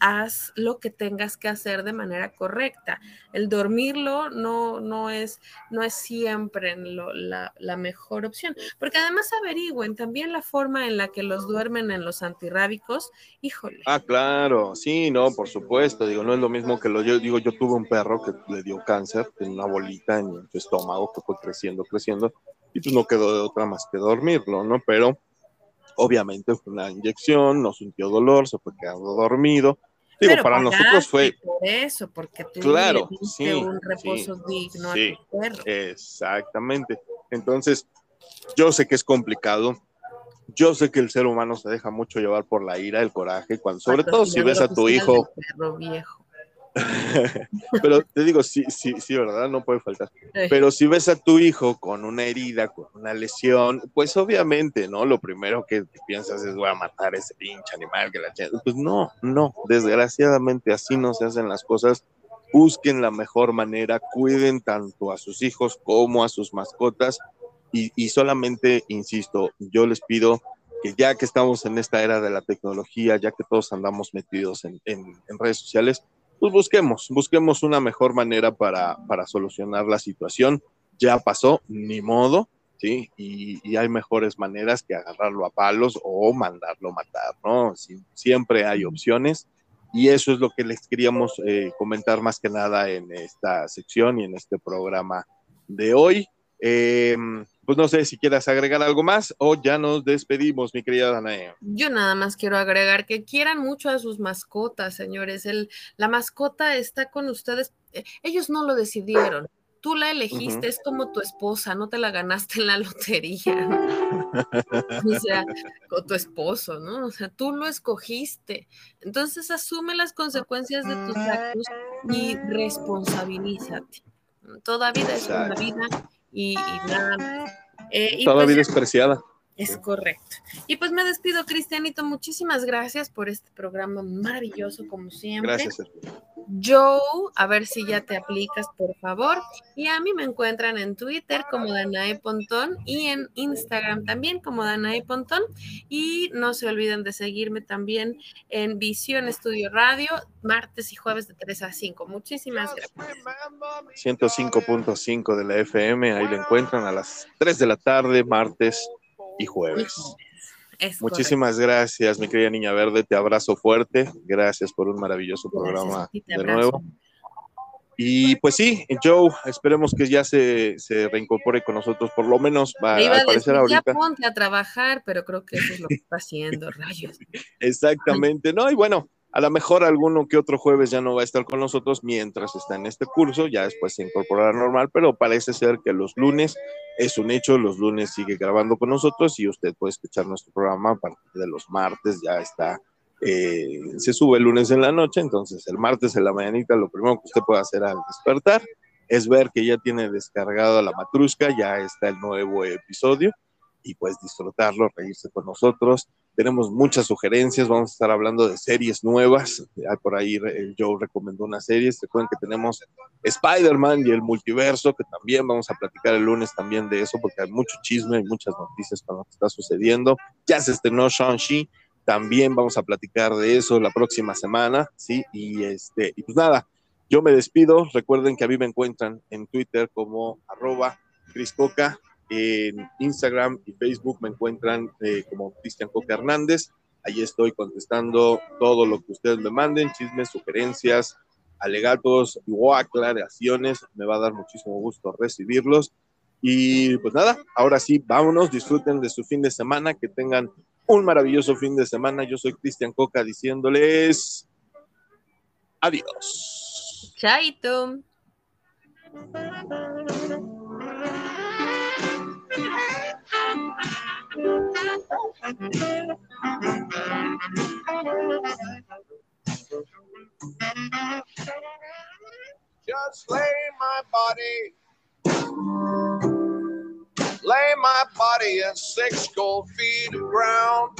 haz lo que tengas que hacer de manera correcta. El dormirlo no, no, es, no es siempre la, mejor opción, porque además averigüen también la forma en la que los duermen en los antirrábicos, híjole. Ah, claro, sí, no, por supuesto, digo, no es lo mismo que lo yo digo, yo tuve un perro que le dio cáncer, tiene una bolita en su estómago que fue creciendo, creciendo, y pues no quedó de otra más que dormirlo, ¿no? Pero obviamente fue una inyección, no sintió dolor, se fue quedando dormido, Digo, para nosotros fue. Por eso, porque tú claro, sí, un reposo digno a tu perro. Exactamente. Entonces, yo sé que es complicado. Yo sé que el ser humano se deja mucho llevar por la ira, el coraje, cuando, sobre todo si ves a tu hijo. Perro viejo. Pero te digo, sí, sí, sí, ¿verdad? No puede faltar. Pero si ves a tu hijo con una herida, con una lesión, pues obviamente, ¿no? Lo primero que piensas es voy a matar a ese pinche animal que la Pues no, no, desgraciadamente así no se hacen las cosas. Busquen la mejor manera, cuiden tanto a sus hijos como a sus mascotas. Y, solamente, insisto, yo les pido que ya que estamos en esta era de la tecnología, ya que todos andamos metidos en redes sociales, pues busquemos, busquemos una mejor manera para, para solucionar la situación. Ya pasó, ni modo, ¿sí? Y, hay mejores maneras que agarrarlo a palos o mandarlo matar, ¿no? siempre hay opciones y eso es lo que les queríamos eh, comentar más que nada en esta sección y en este programa de hoy. Eh, pues no sé si quieras agregar algo más o ya nos despedimos, mi querida Danae. Yo nada más quiero agregar que quieran mucho a sus mascotas, señores. El, la mascota está con ustedes. Eh, ellos no lo decidieron. Tú la elegiste, es como tu esposa, no te la ganaste en la lotería. o sea, con tu esposo, ¿no? O sea, tú lo escogiste. Entonces asume las consecuencias de tus actos y responsabilízate. Toda vida es una vida y, nada. Eh, Toda pues vida es preciada. Es correcto. Y pues me despido, Cristianito. Muchísimas gracias por este programa maravilloso, como siempre. Gracias. Joe, a ver si ya te aplicas, por favor. Y a mí me encuentran en Twitter como Danae Pontón y en Instagram también como Danae Pontón. Y no se olviden de seguirme también en Visión Estudio Radio, martes y jueves de 3 a 5. Muchísimas gracias. 105.5 de la FM, ahí lo encuentran a las 3 de la tarde, martes y jueves. Muchísimas gracias, mi querida Niña Verde. Te abrazo fuerte. Gracias por un maravilloso programa de nuevo. Y pues sí, Joe, esperemos que ya se, se reincorpore con nosotros, por lo menos va a aparecer ahorita. Ya ponte a trabajar, pero creo que eso es lo que está haciendo, rayos. Exactamente, ¿no? Y bueno, a lo mejor alguno que otro jueves ya no va a estar con nosotros mientras está en este curso, ya después se incorporará normal, pero parece ser que los lunes es un hecho, los lunes sigue grabando con nosotros y usted puede escuchar nuestro programa a partir de los martes, ya está, eh, se sube el lunes en la noche, entonces el martes en la mañanita lo primero que usted puede hacer al despertar es ver que ya tiene descargado la matrusca, ya está el nuevo episodio y pues disfrutarlo, reírse con nosotros. Tenemos muchas sugerencias, vamos a estar hablando de series nuevas. Por ahí Joe recomendó una serie. Recuerden que tenemos Spider-Man y el multiverso, que también vamos a platicar el lunes también de eso, porque hay mucho chisme y muchas noticias con lo que está sucediendo. Ya se estrenó Shang-Chi, también vamos a platicar de eso la próxima semana, ¿sí? Y, este, y pues nada, yo me despido. Recuerden que a mí me encuentran en Twitter como arroba Criscoca en Instagram y Facebook me encuentran eh, como Cristian Coca Hernández. Ahí estoy contestando todo lo que ustedes me manden, chismes, sugerencias, alegatos o aclaraciones. Me va a dar muchísimo gusto recibirlos. Y pues nada, ahora sí, vámonos, disfruten de su fin de semana, que tengan un maravilloso fin de semana. Yo soy Cristian Coca diciéndoles adiós. Chaito. Just lay my body, lay my body at six gold feet of ground.